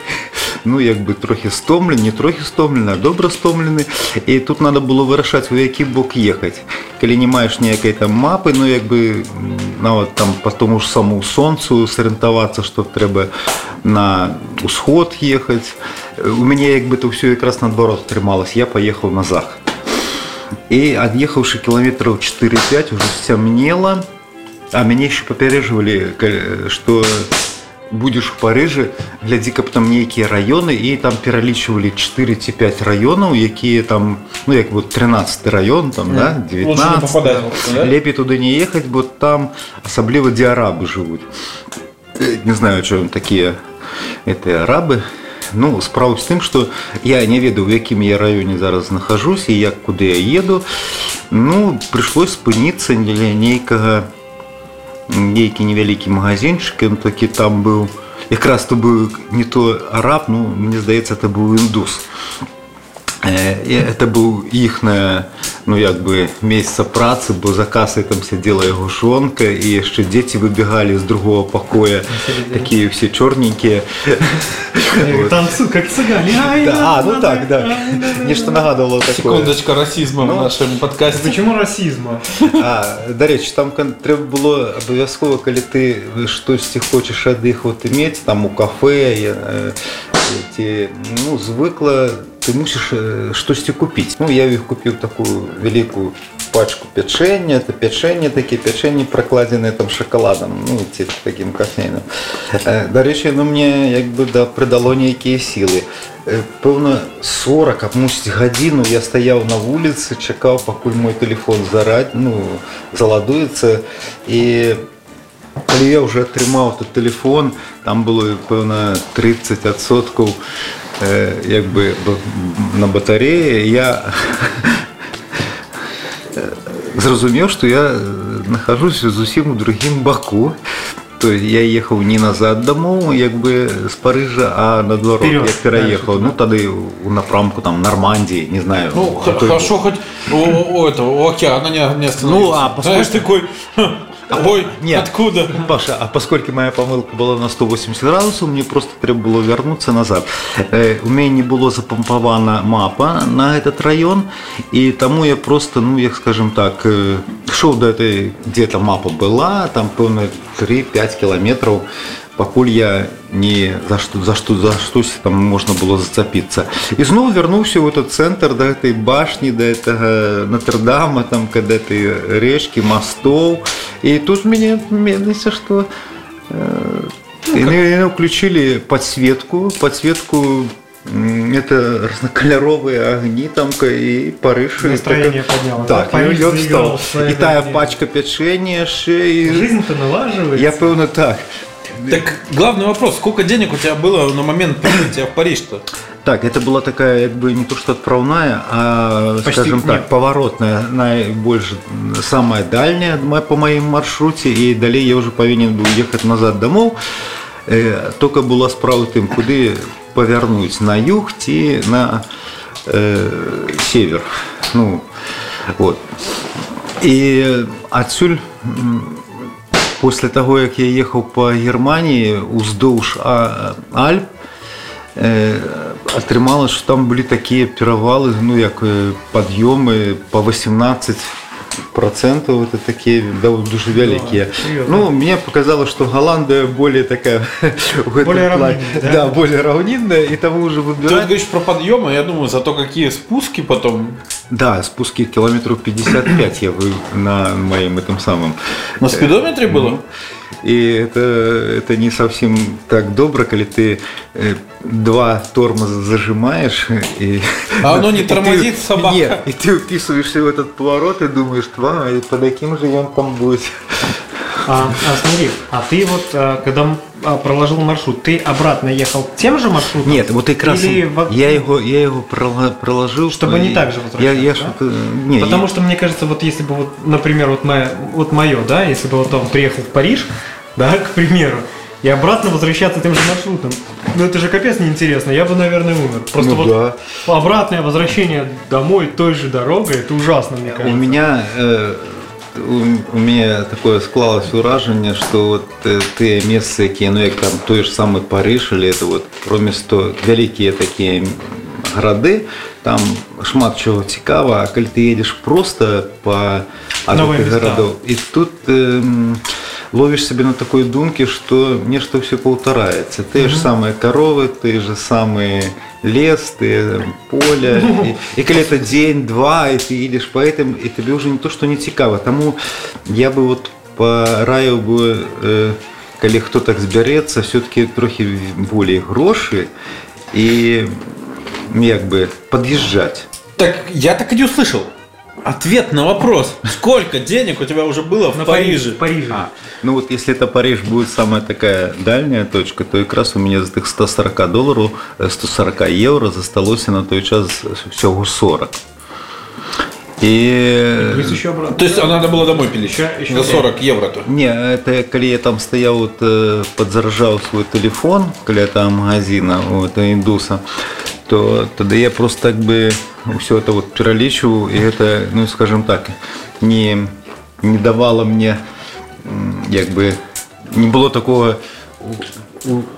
ну як бы трохі стомлены не трохі стомлены а добра стомлены і тут надо было вырашаць у які бок ехаць калі не маеш ніякай там мапы ну як бы м, нават там по тому ж саму сонцу сарыентавацца што трэба на усход ехаць у мяне як бы то все якраз наадварот атрымалось я поехал на захад і ад'ехаўшы кіламетраў 4-5 уже сцямнела а мяне еще папярэжвалі что будешь в Парыжы глядзі каб там нейкія раёны і там пералічвалі 4 ці 5 раёнаў якія там ну як вот 13 раён там да, Лучше не 19 попадать в это, да? лепей туды не ехаць бо там асабліва дзе арабы жывуць Э, не знаю чё такія это арабы ну справа з тым что я не ведаю у якім я раёне зараз нахожусь і як куды я еду ну прыйшлось спыніцца для нейкага нейкі невялікі магазинчик ён такі там быў якраз то быў не то араб ну мне здаецца это быў індус Э, і это быў іхная ну як бы месяца працы бо за касай там сядзела яго жонка і яшчэ дзеці выбегалі з другого пакоя такія все чорненькія Танцу, как цыгане. Ай, Да, а, ну да, так, да, да. ай, да, да. Нешта нагадывало такое. Секундочка расизма в нашем подкасте. Почему расизма? А, дарэчы, там кан- трэба было абавязкова, калі ты штосьці хочаш ад іх вот иметь, там у кафе э, ці ну, звыкла, ты мусіш э, штосьці купіць. Ну, я ў іх купіў такую вялікую пачку пячэння, это пячэнне такія пячэнні пракладзеныя там шакаладам, ну ці такім кафейным. Э, Дарэчы, ну мне як бы да прыдало нейкія сілы. Э, Пэўна 40, а мусіць гадзіну я стаяў на вуліцы, чакаў, пакуль мой телефон зарад, ну, заладуецца і калі я уже атрымаў тут телефон, там было пэўна 30 адсоткаў э, як бы б- на батареі я зразумеў, што я э, нахожусь зусім у другім баку. То есть я ехаў не назад дамоў як бы з Парыжа, а наадварот Вперед, я пераехаў. дальше, Ну тады у напрамку там Нармандии, не знаю. Ну, х- какой- хорошо, хоть у, у этого, у океана не, не остановился. Ну, а поскольку- Знаешь, такой, «Ха, ой, нет. откуда? Паша, а поскольку моя помылка была на 180 градусов, мне просто треба было вернуться назад. Э, У меня не было запомпована мапа на этот район, и тому я просто, ну, як скажем так, э, шел до этой, где-то мапа была, там, певно, 3-5 километров, пакуль я не за что за что за штось там можна было зацепіцца і зноў вярнуўся ў этот цэнтр да гэтай башні да этого натердама там когда этой рэчкі мастоў і тут мяне медліся что яны уключили подсветку подсветку м, это разнокаляровые огни там и Париж и Настроение такая- поднялось, так да? Париж і ён заиграл стаў. своей і тая жизнью. пачка пячэння яшчэ і Жизнь-то налаживается. я пэўна так Так главный вопрос, сколько денег у тебя было на момент прибытия в Париж-то? Так, это была такая, как бы не то что отправная, а, Почти скажем так, нет. поворотная, наибольш самая дальняя мо- по моим маршруте, и далее я уже повинен был ехать назад домой. Э, Только была справа тым, куды повернуть, на юг ці на э, север. Ну, вот. І адсюль м, после того, як я ехаў по Германії уздоўж А- Альп, э, атрымалось, что там были такие перавалы, ну як э, подъемы по 18 процентов это такие да, дуже вялікія ну мне показалось что Голландия более такая Более равнинная, да? да более равнинная и тому уже выбирать говоришь про подъемы, я думаю, зато какие спуски потом. да спуски километров 55 я вы на моем этом самом На спидометре было? И это, это не совсем так добро, когда ты э, два тормоза зажимаешь и... А оно не и ты- тормозит, собака? Нет, и ты уписываешься в этот поворот и думаешь, и под каким же он там будет? А, а смотри, а ты вот, а, когда а, проложил маршрут, ты обратно ехал тем же маршрутом? Нет, вот как раз Или я его, я его проложил. Чтобы не и так же Я, я возвращаться, что-то... Не, Потому я- что мне кажется, вот если бы вот, например, вот мое, вот мое, да, если бы вот он приехал в Париж, да, к примеру, и обратно возвращаться тем же маршрутом, ну это же капец неинтересно, я бы, наверное, умер. Просто Ну вот да. обратное возвращение домой той же дорогой, это ужасно, мне У кажется. меня э, у, у меня такое склалось уражение, что вот э, те месцы, якія ну як там той же самый Париж или это вот промісто вялікія такія м, гарады, там шмат чого цікава, а калі ты едешь просто по ад Новые гэтых места. гарадоў і тут эм, ловишь себе на такой думке, что нечто все повторяется. Те же самые коровы, те же самые лес, ты поле. И, и коли это день, два, и ты едешь по этим, и тебе уже не то, что не цікаво. Тому я бы вот пораїв би, е, коли хто так збереться, все-таки трохи более гроші і як би під'їжджати. Так я так и не услышал. Ответ на вопрос. Сколько денег у тебя уже было в На Париже? В Париже. А, ну вот если это Париж будет самая такая дальняя точка, то как раз у меня за тих 140 долларов, э, 140 евро засталося на той час всього 40. І И Плюс еще обратно. То есть а надо было домой пилить Еще- еще за 40 евро то. Не, это коли я там стоял, вот, э, подзаражал свой телефон, коли я там магазина, вот, индуса, то тогда я просто так бы все это вот перелечивал, и это, ну, скажем так, не, не давало мне, як бы, не было такого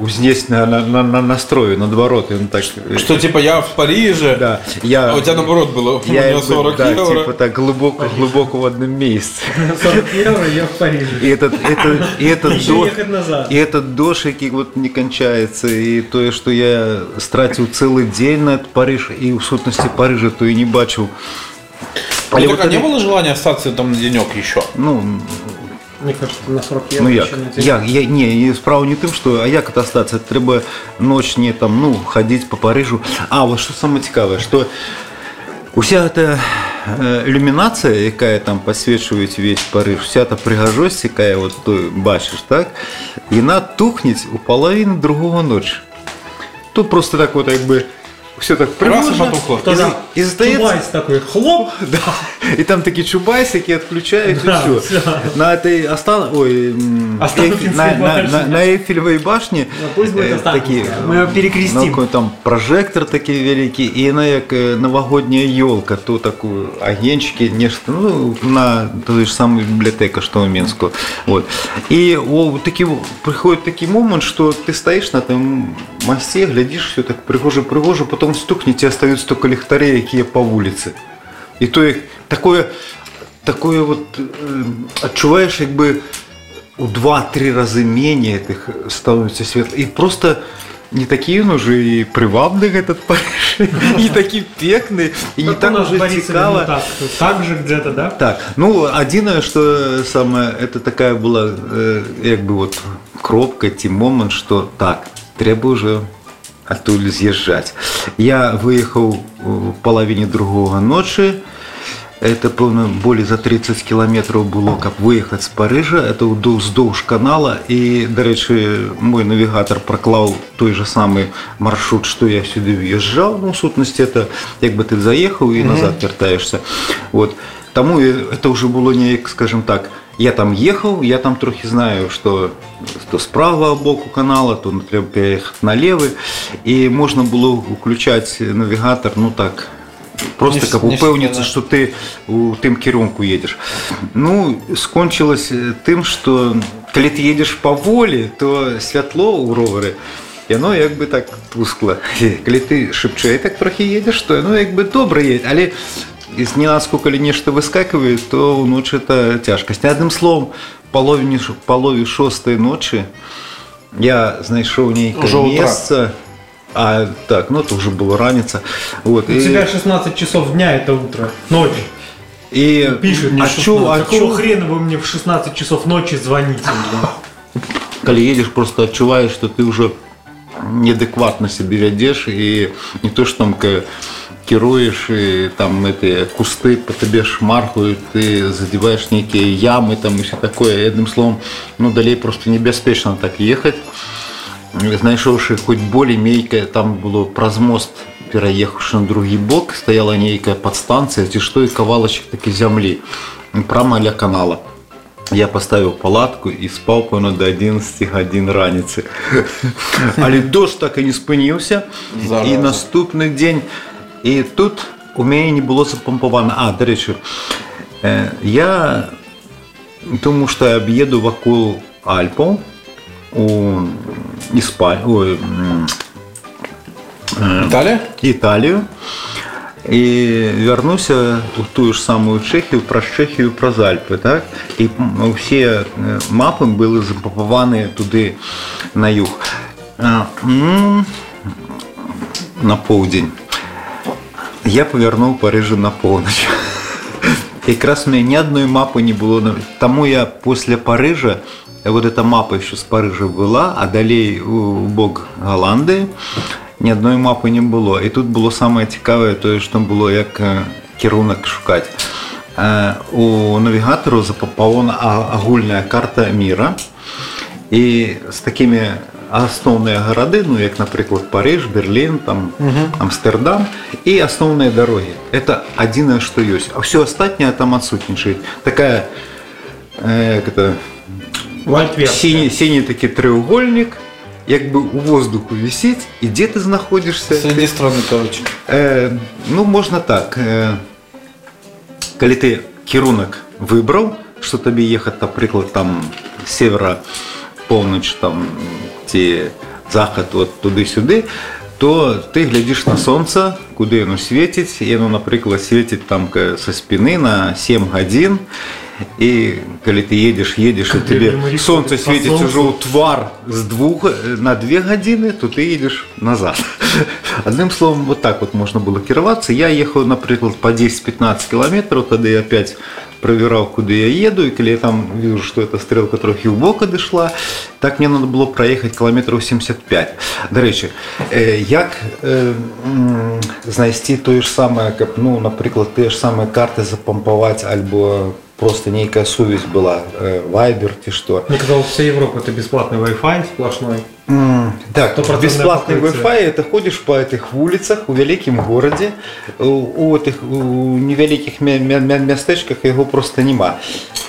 здесь на, на, на, на настрою, наоборот, он так... Что типа я в Париже, Да, я... а у тебя наоборот было, у я меня як би, 40 да, евро. типа так глубоко, глубоко в одном месте. 40 евро я в Париже. И этот, это, и этот до- ехать назад. И этот дождь, який вот не кончается, и то, что я стратил целый день на этот Париж, и в сутности Парижа, то и не. А, Але так, вот а не это- было желания остаться там на денек еще? Ну, Мне кажется, на 40 евро ну як? еще не як? Я, не, і справа не тим, що а як це остатися? Треба ніч не там, ну, ходити по Парижу. А, от що саме цікаве, що Уся эта э, ілюмінація, яка там підсвічує весь Париж, вся та пригожость, яка от ти бачиш, так, вона тухне у половину другого ночі. Тут просто так от якби все так Раз и пригожо, потухло. і, за- і здається, Чубайс такой, хлоп, да. И там такие чубайсики отключают Да, и все. всё. На этой остан... Ой, м, Останкинской на, на, башне. на, на Эйфелевой башне Ну, пусть будет э, Останкинская. такие, Мы её перекрестим. ну, какой там прожектор такий великий, и она як э, новогодняя елка, то такую агенчики, нечто, ну, на той же самой библиотека, что в Минску. Вот. И о, вот таки, приходит такой момент, что ты стоишь на этом мосте, глядишь, все так пригоже-пригоже, потом стукнет, тебе остаются только лихтари, які по улице. І то як такое, такое вот э, відчуваєш, якби у два-три рази менее тих становиться світло. І просто не такий він уже і привабний этот Париж, і такий пекний, і не Как у так нас в уже Борисове цікаво. не так. Так же где-то, да? Так, ну одиное, что самое, это такая была, э, як бы вот кропка, ті момент, что так, треба уже оттуда з'їжджати. Я виїхав в половині другого ночі, это, певно, более за 30 кілометрів було, як виїхати з Парижа. Це вздовж канала. І, до речі, мой навігатор проклав той же самий маршрут, що я сюди в'їжджав. Ну, в сутності, це якби ти заїхав і назад вертаєшся. От. Тому це вже було не, як, скажімо так, я там їхав, я там трохи знаю, що то з правого боку канала, то треба переїхати наліво. І можна було включати навігатор, ну так, Просто Не- как не упевниться, всегда. що ти у тим керунку їдеш. Ну, скончилось е, тим, що коли ти їдеш поволі, то світло у ровери, і воно якби так тускло. І Коли ти шибче так трохи їдеш, то воно якби добре їде. Але з ненаску, коли нечто вискакує, то вночі це тяжкость. Одним словом, в половині, в полові шостої ночі я знайшов ніяке Уже утро. місце. А так, ну это уже было раница. Вот, У тебя 16 часов дня это утро, ночи. и Пишет мне а 16. чё, а Какого чё, хрена вы мне в 16 часов ночи звоните? блин? коли едешь, просто отчуваешь, что ты уже неадекватно себя ведешь, и не то, что там ка- керуешь, и там эти кусты по тебе шмаркают, ты задеваешь некие ямы там и все такое. Одним словом, ну, далее просто небезпечно так ехать. Знайшовши хоч более-мейке, там було праз мост, переїхавши на другий бок, стояла нейка подстанція, ці що і кавалочок таки землі, прямо для канала. Я поставив палатку і спав певно до 11 годин раніці. Але дощ так і не спинився. Зараза. І наступний день. І тут у мене не було запомповано. А, до речі, е, я тому що я об'їду вокруг Альпов у Іспанію, ой, м, Італію. І вернуся у ту ж саму Чехію, про Чехію, про Альпи. Так? І всі е, мапи були запаковані туди на юг. На південь. Я повернув Парижу на північ. Якраз у мене ні одної мапи не було. на- Тому я після Парижа, вот эта мапа ще з Парижа була, а далі у бок Голландії, ні одної мапи не було. І тут було саме цікаве, то, що було як е, керунок шукати. Е, У навігатору запакована а- огульна карта міра. І з такими асноўныя гарады ну як напрыклад париж берлін там амстердам і асноўныя дарогі это адзінае што ёсць а все астатняе там адсутнічаюць такая э, як это Лайтверсия. сіні сіні такі треугольнік як бы у воздуху вісіць і дзе ты знаходзішся Среди страны, короче. Э, ну можна так э, калі ты кірунак выбраў что табе ехаць напрыклад там з севера поўнач там ці захад вот туды-сюды то ты глядзіш на солнце куды яно свеціць яно напрыклад свеціць там ка- са спіны на 7 гадзін і калі ты едзеш едзеш і Как тебе для моряков, солнце по свеціць солнцу. ужо ў твар з двух э, на две гадзіны то ты едешь назад адным словом вот так вот можна было кіравацца я ехаў напрыклад по 10-15 кіламетраў тады я опять правяраў куды я еду і калі я там вижу что эта стрелка трохі ў бок адышла так мне надо было праехаць кіламетраў 75 дарэчы э, як э, м, знайсці тое ж самае каб ну напрыклад тыя ж самыя карты запампаваць альбо просто нейкая сувязь была э, вайбер ці што Мне казалось, вся Европа это бесплатный Wi-Fi сплошной. М, Так, Стопроцентное бесплатный покрытие. Wi-Fi, это ходишь по этих улицах у вялікім городе, у, у этих у невялікіх мя- мя- мя- мястэчках яго просто нема.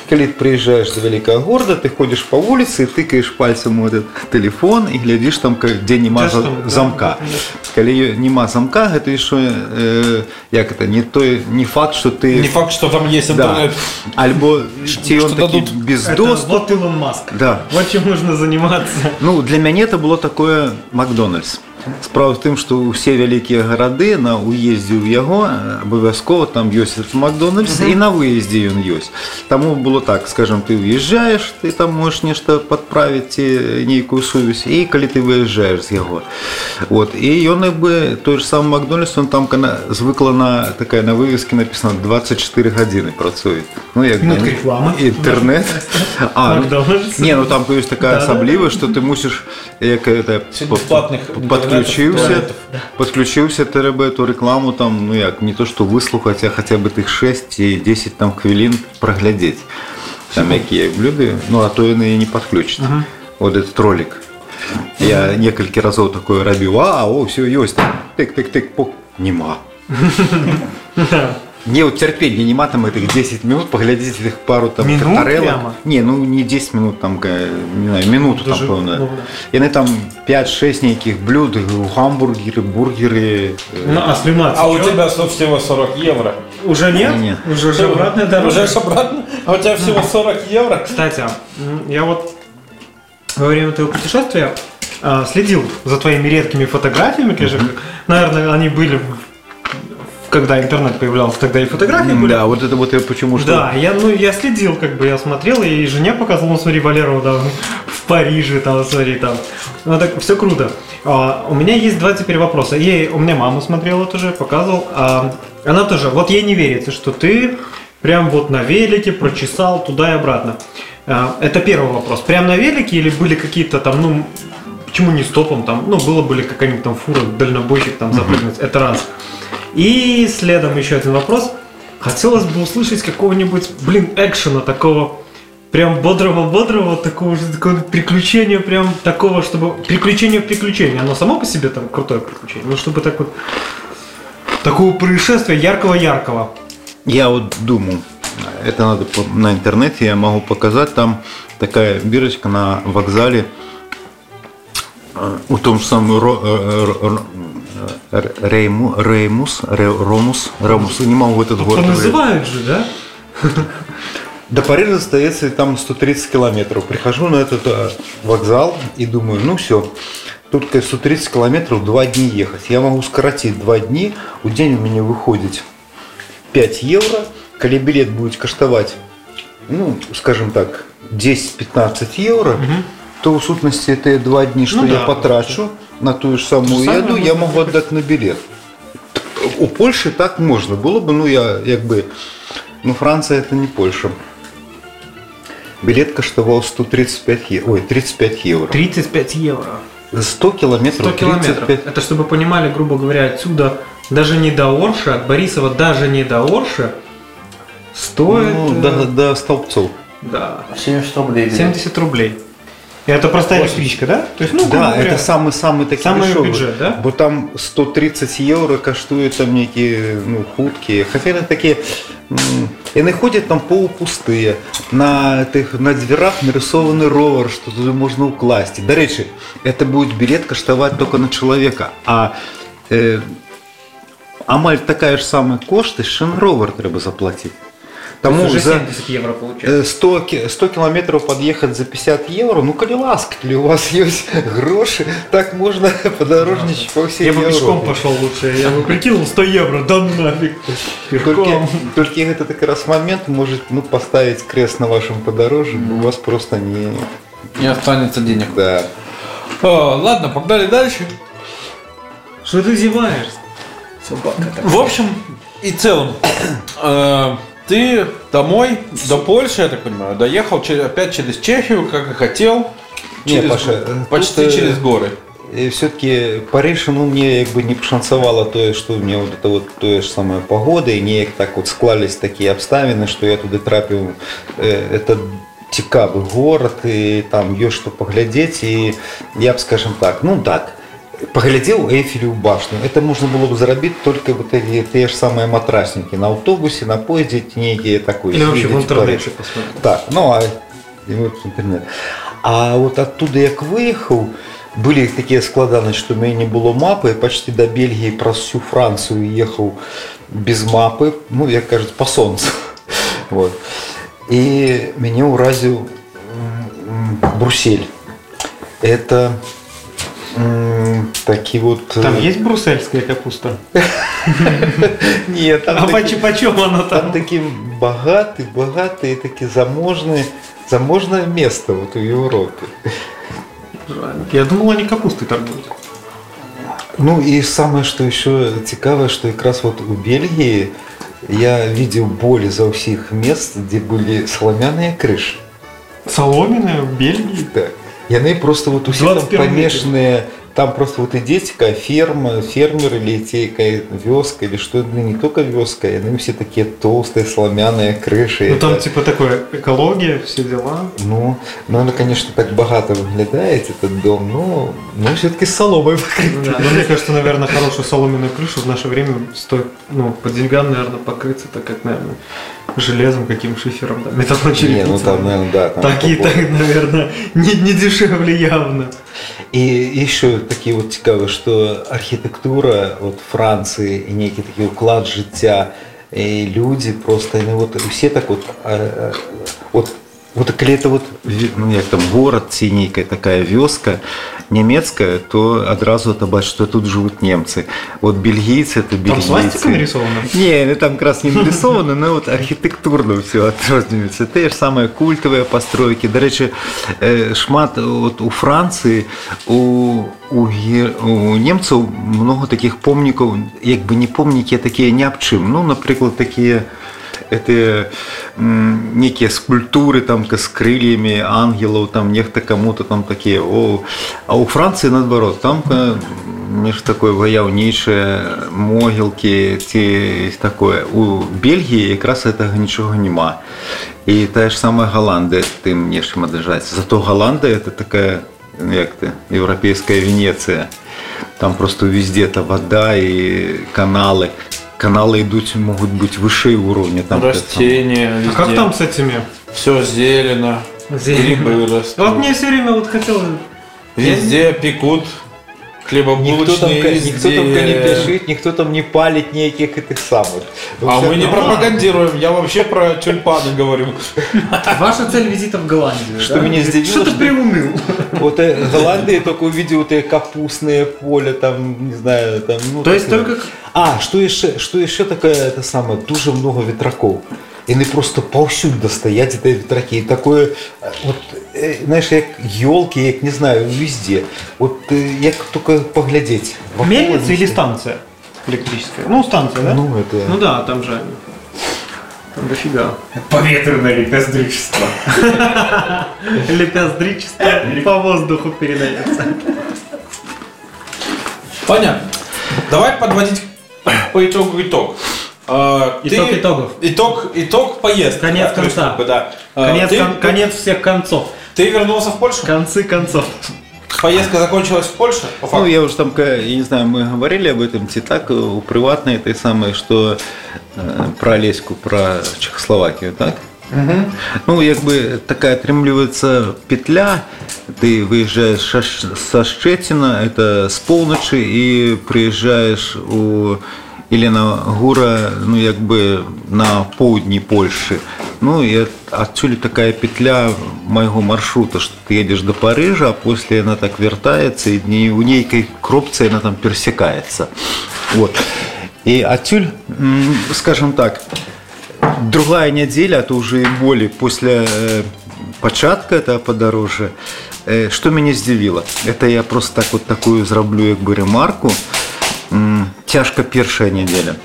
Калі ты приезжаешь до вялікага города, ты ходишь по улице, тыкаешь пальцем у этот телефон и глядишь там, ка- где нема Где ж за- там, да, замка. Калі ё- нема замка, гэта еще, э, як это, не, той, не факт, что ты... Не факт, что там есть да. интернет. Альбо ці он Что такі дадут? без Это доступу. вот Илон Маск. Да. Вот чем нужно заниматься. Ну, для мяне это было такое Макдональдс. Справа в тым, што ўсе вялікія гарады на уездзе ў яго э, абавязкова там ёсць этот Макдональдс і на выездзе ён ёсць. Таму было так, скажем, ты уезжаешь, ты там можаш нешта падправіць ці нейкую сувязь і калі ты выязджаеш з яго. Вот. І ён як бы той ж самы Макдональдс, он там кана- звыкла на такая на вывеске написано 24 гадзіны працуе. Ну як Ну, бы, это реклама. інтэрнет. А, ну, Макдональдс. не, ну там есть такая Да-да-да. особливость, что ты мусишь як это Среди платных подключился, интернетов, подключился, треба эту рекламу там, ну як, не то что выслухать, а хотя бы тых 6 и 10 там хвилин проглядеть. Там какие блюды, ну а то яны и не подключат. Вот этот ролик. Я некалькі разоў такое рабіў, а о, все ёсць там. Тык-тык-тык, пок. Нема. Не, вот нема там этих 10 минут, поглядеть этих пару там Минут тарелок. прямо? Не, ну не 10 минут, там, не знаю, минуту Даже, там, певно. ну, Яны там 5-6 неких блюд, гамбургеры, бургеры. э, Ну, а слюна А у тебя всего 40 евро. Уже нет? Нет. Уже же обратная дорога. Уже обратно. А у тебя всего 40 евро. Кстати, я вот во время твоего путешествия а, следил за твоими редкими фотографиями, конечно, наверное, они были в- когда интернет появлялся, тогда и фотографии были. Да, вот это вот я почему что... Да, я, ну, я следил, как бы я смотрел, и жене показывал, ну, смотри, Валеру там в Париже, там, смотри, там. Ну, так все круто. А, у меня есть два теперь вопроса. Ей, у меня мама смотрела тоже, показывал. А, она тоже, вот ей не верится, что ты прям вот на велике прочесал туда и обратно. А, это первый вопрос. Прям на велике или были какие-то там, ну, почему не стопом там, ну, было были какая-нибудь там фура, дальнобойщик там запрыгнуть, это раз. И следом еще один вопрос. Хотелось бы услышать какого-нибудь, блин, экшена такого, прям бодрого-бодрого, такого же такого приключения, прям такого, чтобы... Приключение в приключении. Оно само по себе там крутое приключение, но чтобы так вот... Такого происшествия яркого-яркого. Я вот думаю, это надо на интернете, я могу показать, там такая бирочка на вокзале, э, у том же самом Рейму, Реймус, Ре- Ромус, Ромус, не могу этот город. выбрать. Называют же, да? До Парижа остается там 130 километров. Прихожу на этот э, вокзал и думаю, ну все, тут как 130 километров два дни ехать. Я могу скоротить два дни, у день у меня выходит 5 евро, коли билет будет коштовать, ну, скажем так, 10-15 евро, то в сутности это два дни, что Ну я да, потрачу на ту же самую самое еду, я могу отдать на билет. У Польши так можно было бы, ну я як бы, ну Франция это не Польша. Билет коштовал 135 евро, ой, 35 евро. 35 евро. 100 километров, 100 километров. 35. Это чтобы понимали, грубо говоря, отсюда даже не до Орши, от Борисова даже не до Орши стоит... Ну, э, до, до столбцов. да, 70 рублей. 70 рублей. И это простая электричка, да? То есть, ну, грубо Да, говоря, это самый-самый такі Самый дешевый. бюджет, да? Бо там 130 євро коштують там які ну, хуткі. Хоча вони такі, м, і не ходять там полупустые. На, тих, на дверях нарисований ровер, що туди можна укласти. До речі, це буде білет коштувати тільки на чоловіка. А е, амаль така ж сама кошти, ще на ровер треба заплатити. Тому уже за, 70 евро получается. Э, 100, ки- 100 километров подъехать за 50 евро, ну коли ласка, коли у вас есть гроши, так можно подорожничать по всей Я бы пешком пошел лучше. Я бы прикинул 100 евро, да нафиг. Только, только это так раз момент может ну, поставить крест на вашем подорожье, у вас просто не... Не останется денег. Да. А, ладно, погнали дальше. Что ты зеваешь? В общем и целом, э, ты домой, до Польши, я так понимаю, доехал че- опять через Чехию, как и хотел. Не, Через- Паша, э, почти тут, э, через горы. И все-таки Париж, ну, мне как бы не пошансовало то, что у меня вот это вот то же самое погода, и не так вот склались такие обставины, что я туда трапил, э, это цікавый город, и там есть что поглядеть, и я бы, скажем так, ну так, поглядел Эйфелеву башню. Это можно было бы заработать только вот эти те же самые матрасники на автобусе, на поезде, некие такой. Или вообще в съездить в интернете Париж. посмотреть. Так, ну а і от інтернет. А от оттуда, як виїхав, були такі складання, що в мене не було мапи, почти до Бельгії про всю Францію їхав без мапи, ну, як кажуть, по сонцю. Вот. І мене уразив м, м, Брюссель. Это м, такие вот... Там э, есть брусельская капуста? Нет, там А такие- почем, почем она Там там? такі багаті, багаті, такі заможні, заможне місто вот у Європі. Я думал, они капустой торгуют. Ну і саме, що ще цікаве, що якраз от у Бельгії я видел более за всіх міст, де були солом'яні криші. Соломенная в Бельгии? Так. И они просто вот 21 веке. помешанные, там просто вот такая ферма, фермер или какая вёска, или что, ну, не только вёска, и они все такие толстые, сломяные крыши. Ну там Это- типа такое экология, все дела. Ну, ну, оно, конечно, так богато выглядает, этот дом, но, но все-таки с соломой покрыт. Да, но мне кажется, наверное, хорошую соломенную крышу в наше время стоит, ну, по деньгам, наверное, покрыться, так как, наверное, железом, каким шифером, да, Не, ну металлочерепицей. там, наверное, да. Там Так и такое. так, наверное, не, не дешевле явно. І, і ще такі от цікаве, що архітектура от Франції і некий такий уклад життя, і люди просто вони от, всі так от, а, а, от Вот коли это вот, ві- ну як там город, ці нейкая такая вёска немецкая, то одразу это бачиш, что тут живут немцы. Вот бельгийцы это Там бельгийцы. свастика нарисована? Не, ну там как раз не нарисовано, но вот архітектурно все отрознюється. Те ж саме культові постройки. До речі, е, шмат от у Франції, у, у, ге- у немців много таких помників, якби не помники, а такі ні об чим. Ну, наприклад, такі это м, некие скульптуры там с крыльями ангелов, там нехто кому-то там такие. О. А у Франции наоборот, там э, між такой ваяўнейшие могілки, ці такое. У Бельгії якраз этого нічого нема. І та ж сама Голландия тим нечим одержаться. Зато Голландия это такая, ну, як ти, європейська Венеція. Там просто везде это вода и каналы. Каналы идут, могут быть выше уровня. Там Растения, А как там с этими? Все зелено, Зелено. грибы растут. Вот мне все время вот хотел... Везде пекут Никто там, хлебобулочные никто там не изделия. пишет, никто там не палит никаких этих самых. Ну, А мы не пропагандируем, я вообще про тюльпаны говорю. Ваша цель визита в Голландию, Что меня Что удивило, ты что приуныл? вот э, в Голландии только увидел вот эти капустные поля, там, не знаю, там, ну, То есть только... А, что еще, что еще такое, это самое, дуже много ветраков І не просто повсюди стоять эти ветраки. І такое, е, от, е, знаєш, як елки, як не знаю, везде. От е, як тільки поглядеть. в Мельница околице. или станция электрическая? Ну, станция, да? Ну, это... Ну да, там же они. Там дофига. Поветренное лепездричество. Лепездричество по воздуху передается. Понятно. Давай подводить по итогу итог. А, Итог ты- итогов. Итог, итог поездки. Конец да, есть, конца. как бы, да. А, Конец, ты- кон- конец всех концов. Ты вернулся в Польшу? Концы концов. Поездка закончилась в Польше? По Ну, факту. я уже там, ка- я не знаю, мы говорили об этом, так, у приватной этой самой, что э, про Олеську, про Чехословакию, так? Ну, як бы такая атрымліваецца петля, ты выезжаешь со Ш- со Шчеціна, это с полночи, и приезжаешь у Елена Гура, ну, як бы на поўдні Польши. Ну, и от- отсюда такая петля моего маршрута, что ты едешь до Парижа, а после она так вертается, и у нейкой кропцы она там пересекается. Вот. И отсюль, м, скажем так, другая неделя, а то уже и более после э, початка этого подорожжя, э, что меня здивило, это я просто так вот такую зраблю як бы ремарку, Тяжко першая неделя,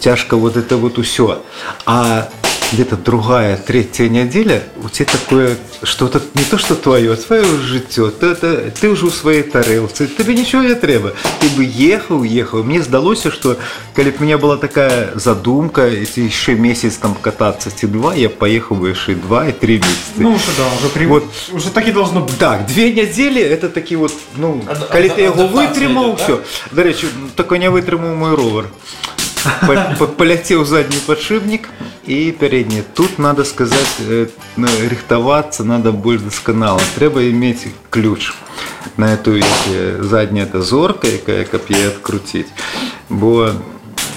тяжко вот это вот все, а где-то другая, третья неделя, у тебя такое, что это не то, что твое, а твое життя, то это, ты уже у своей тарелці, тебе ничего не треба. Ты бы ехал, ехал. Мне здалося, что, коли б у меня была такая задумка, если еще месяц там кататься, эти два, я поехал бы еще и два, и три месяца. Ну, уже да, уже при... Вот. Уже так и должно быть. Так, две недели это такие вот, ну, Ад- коли ад- ти його адаптація витримав, йде, все. До речі, тільки не витримав мой ровер. По- по- Полетел задний подшипник и передний. Тут надо сказать, э, ну, рихтоваться надо больше досконало. Треба иметь ключ на эту э, задняя эта зорка, яка, яка б її відкрутити. Бо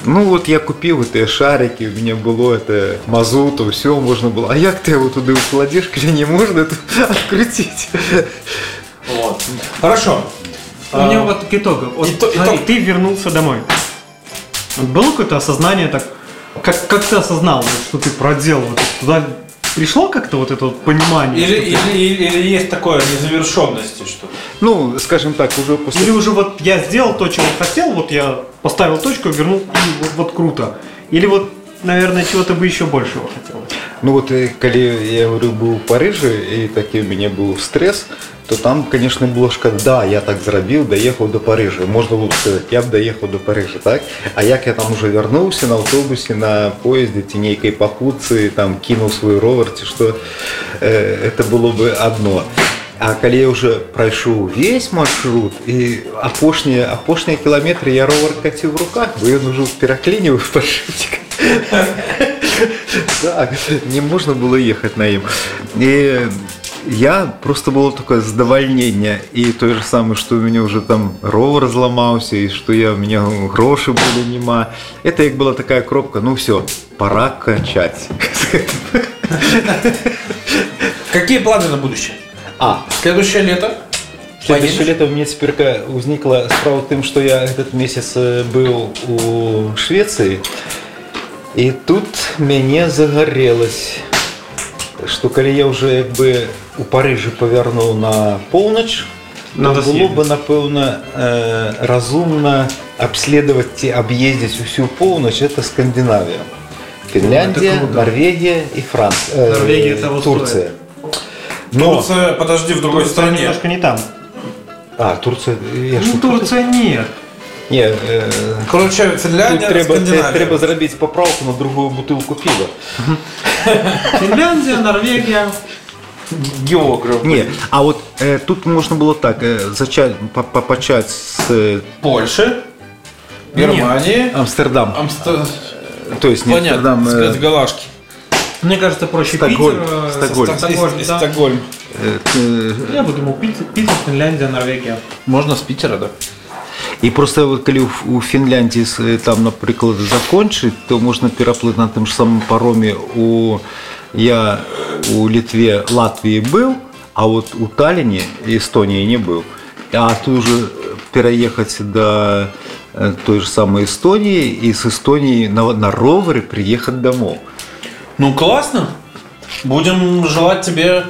Ну от я купив ті шарики, у мене було це мазуту, все можна було. А як ти його туди вкладеш, коли не можна тут відкрутити? Вот. Хорошо. У меня вот к итогу. Вот, Ито- смотри, итог. ты вернулся домой. Вот было какое-то осознание, так, как, как ты осознал, что ты проделал? Туда пришло как-то вот это вот понимание? Или, ты- или, или, или есть такое незавершенности, что Ну, скажем так, уже после Или уже вот я сделал то, чего хотел, вот я поставил точку, вернул, и вот, вот круто. Или вот, наверное, чего-то бы еще большего хотел. Ну вот, э, коли я говорю, был в Париже, и таки у меня был стресс, то там, конечно, было шкода, да, я так зробив, доехал до Парижа. Можно было сказать, я б доехал до Парижа, так? А як я там уже вернулся на автобусе, на поезде, тінейкой пахуцы, там кинул свой ровер, ці что, э, это было бы одно. А коли я уже пройшов весь маршрут, і апошнія, апошнія кілометри я ровер катив в руках, бо він уже переклинив подшипник. Так, не можна було їхати на їм. І я просто було таке задовольнення. І той же саме, що у мене вже там ровер зламався, і що я, у мене грошей були нема. Это як була така кропка, ну все, пора качать. Какие планы на будущее? А, Следующее лето? Следующее Поедешь? лето у меня теперь возникла справа тем, что я этот месяц э, был у Швеции, и тут мне загорелось, что коли я уже як бы у Парижа повернул на полночь, Надо было съездить. бы, напевно, э, разумно обследовать и объездить всю полночь, это Скандинавия. Финляндия, круто. Норвегия и Франция. э, Норвегия того Турция. Но, Турция, подожди, в другой Турция стране. немножко не там. а, Турция, я Ну, Турция нет. Ні, е, Короче, тут Финляндия, треба, Скандинавия. треба зробити поправку на другу бутилку пива. Финляндия, Норвегия. Географ. Ні, а от е, тут можна було так, е, зачать, по- по- почати з е, Польши, Германии, Амстердам. Амстер... То есть не Понятно, Амстердам, сказать е, Галашки. Мне кажется, проще Стокгольм, Питер. э, Стокгольм. Стокгольм, Из- из да. Стокгольм. е, е, Я бы думал, Питер, Питер, Финляндия, Норвегия. Можно с Питера, да? І просто от коли у- у Фінляндії с- там, наприклад, закончить, то можна переплити на тим ж самому паромі у я у Литве, Латвии был, а вот у Таллине, Эстонии не был. А тут уже переехать до э, той же самой Эстонии и с Эстонии на, на ровере приехать домой. Ну, классно. Будем желать тебе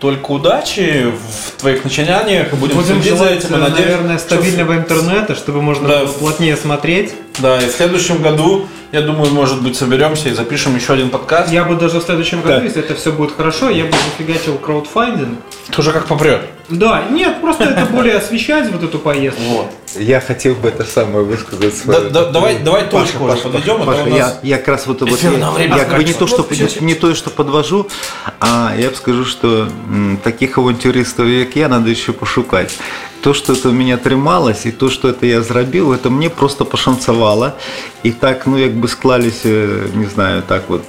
только удачи в твоих начинаниях. и Будем, Будем следить за этим. и э, надеюсь, наверное, что стабильного интернета, чтобы можно Да. было плотнее смотреть. Да, и в следующем году, я думаю, может быть, соберемся и запишем еще один подкаст. Я бы даже в следующем году, Да. если это все будет хорошо, я бы зафигачил краудфандинг. Тоже как попрет. Да, нет, просто это более освещать вот эту поездку. Вот. Я хотел бы это самое высказать Да- да- давай- давай точку уже подведем, а Паша, у нас я, я как раз вот, вот я, я как бы не то, что заканчивается. не, то, что подвожу, а я бы скажу, что м, таких авантюристов, як я, надо еще пошукать То, что это у меня трималось, и то, что это я зробив, это мне просто пошанцевало. І так, ну, якби склалися, не знаю, так от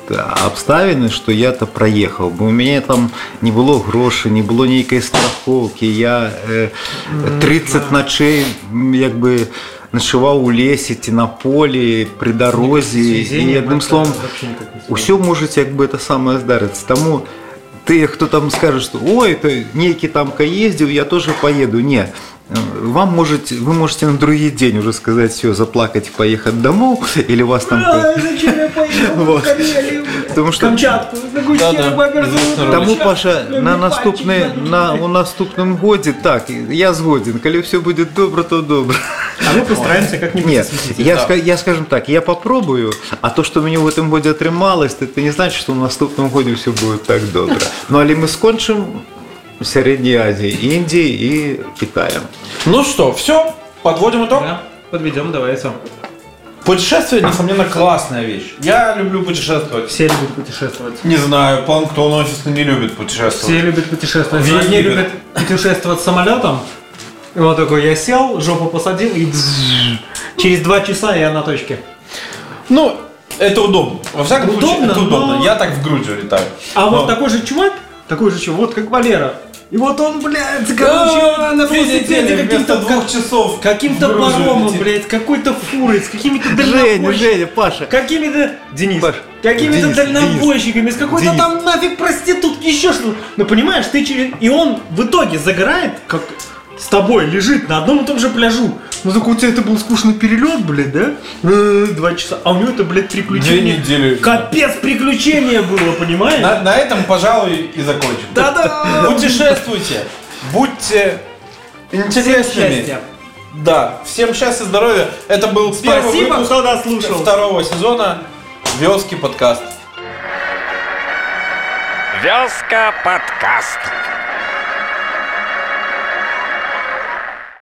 обставини, що я то проїхав. Бо у мене там не було грошей, не було ніякої страховки. Я е, 30 ночей, м, якби. Ночував у лісі, ті на полі, при дорозі, і одним словом, Усе може якби це саме здариться. Тому ти, хто там скаже, що ой, то некий тамка їздив, я теж поїду. Ні. вам можете, вы можете на другий день уже сказать, все, заплакать и поехать домой, или вас там... зачем я поехал Вот. Потому что Камчатку? Мерзлому Известно, Тому? Паша, на пальчик, на, у наступному годі, так, я згоден. Коли все буде добре, то добре. А мы постараемся как-нибудь Нет, я, я скажем так, я попробую, а то, что мені в этом году отрималось, то это не значит, что в наступному году все будет так добре. Ну, але ми скончим в Середній Азії, Індії і Китаєм. Ну что, все, подводим итог. Да, Подведем, давай все. Путешествие, несомненно, классная вещь. Я люблю путешествовать. Все любят путешествовать. Не знаю, Планктон офисно не любит путешествовать. Все любят путешествовать. Все Одни любят. любят путешествовать самолетом. И вот такой, я сел, жопу посадил и бззз. через два часа я на точке. Ну, это удобно. Во всяком случае, Удобно, это удобно. но- Я так в Грузию летаю. А Но- вот такой же чувак, такой же чувак, вот как Валера. и вот он, блядь, короче, на велосипеде каким-то двух часов каким-то паромом, блядь, какой-то фурой, с какими-то Женя, дальнобойщиками. Женя, Паша. Какими-то, Денис, Паш, какими-то дальнобойщиками, с какой-то там нафиг проститутки, еще что Ну понимаешь, ты через... И он в итоге загорает, как с тобой лежит на одном и том же пляжу. Ну так у тебя это был скучный перелет, блядь, да? Э, Два часа. А у него это, блядь, приключение. Две недели. Капец приключение было, понимаешь? На, на этом, пожалуй, и закончим. Да-да! Путешествуйте, будьте интересными. Да, всем счастья, здоровья. Это был первый Спасибо, выпуск кто нас слушал. второго сезона Вёски подкаст. Вёска подкаст.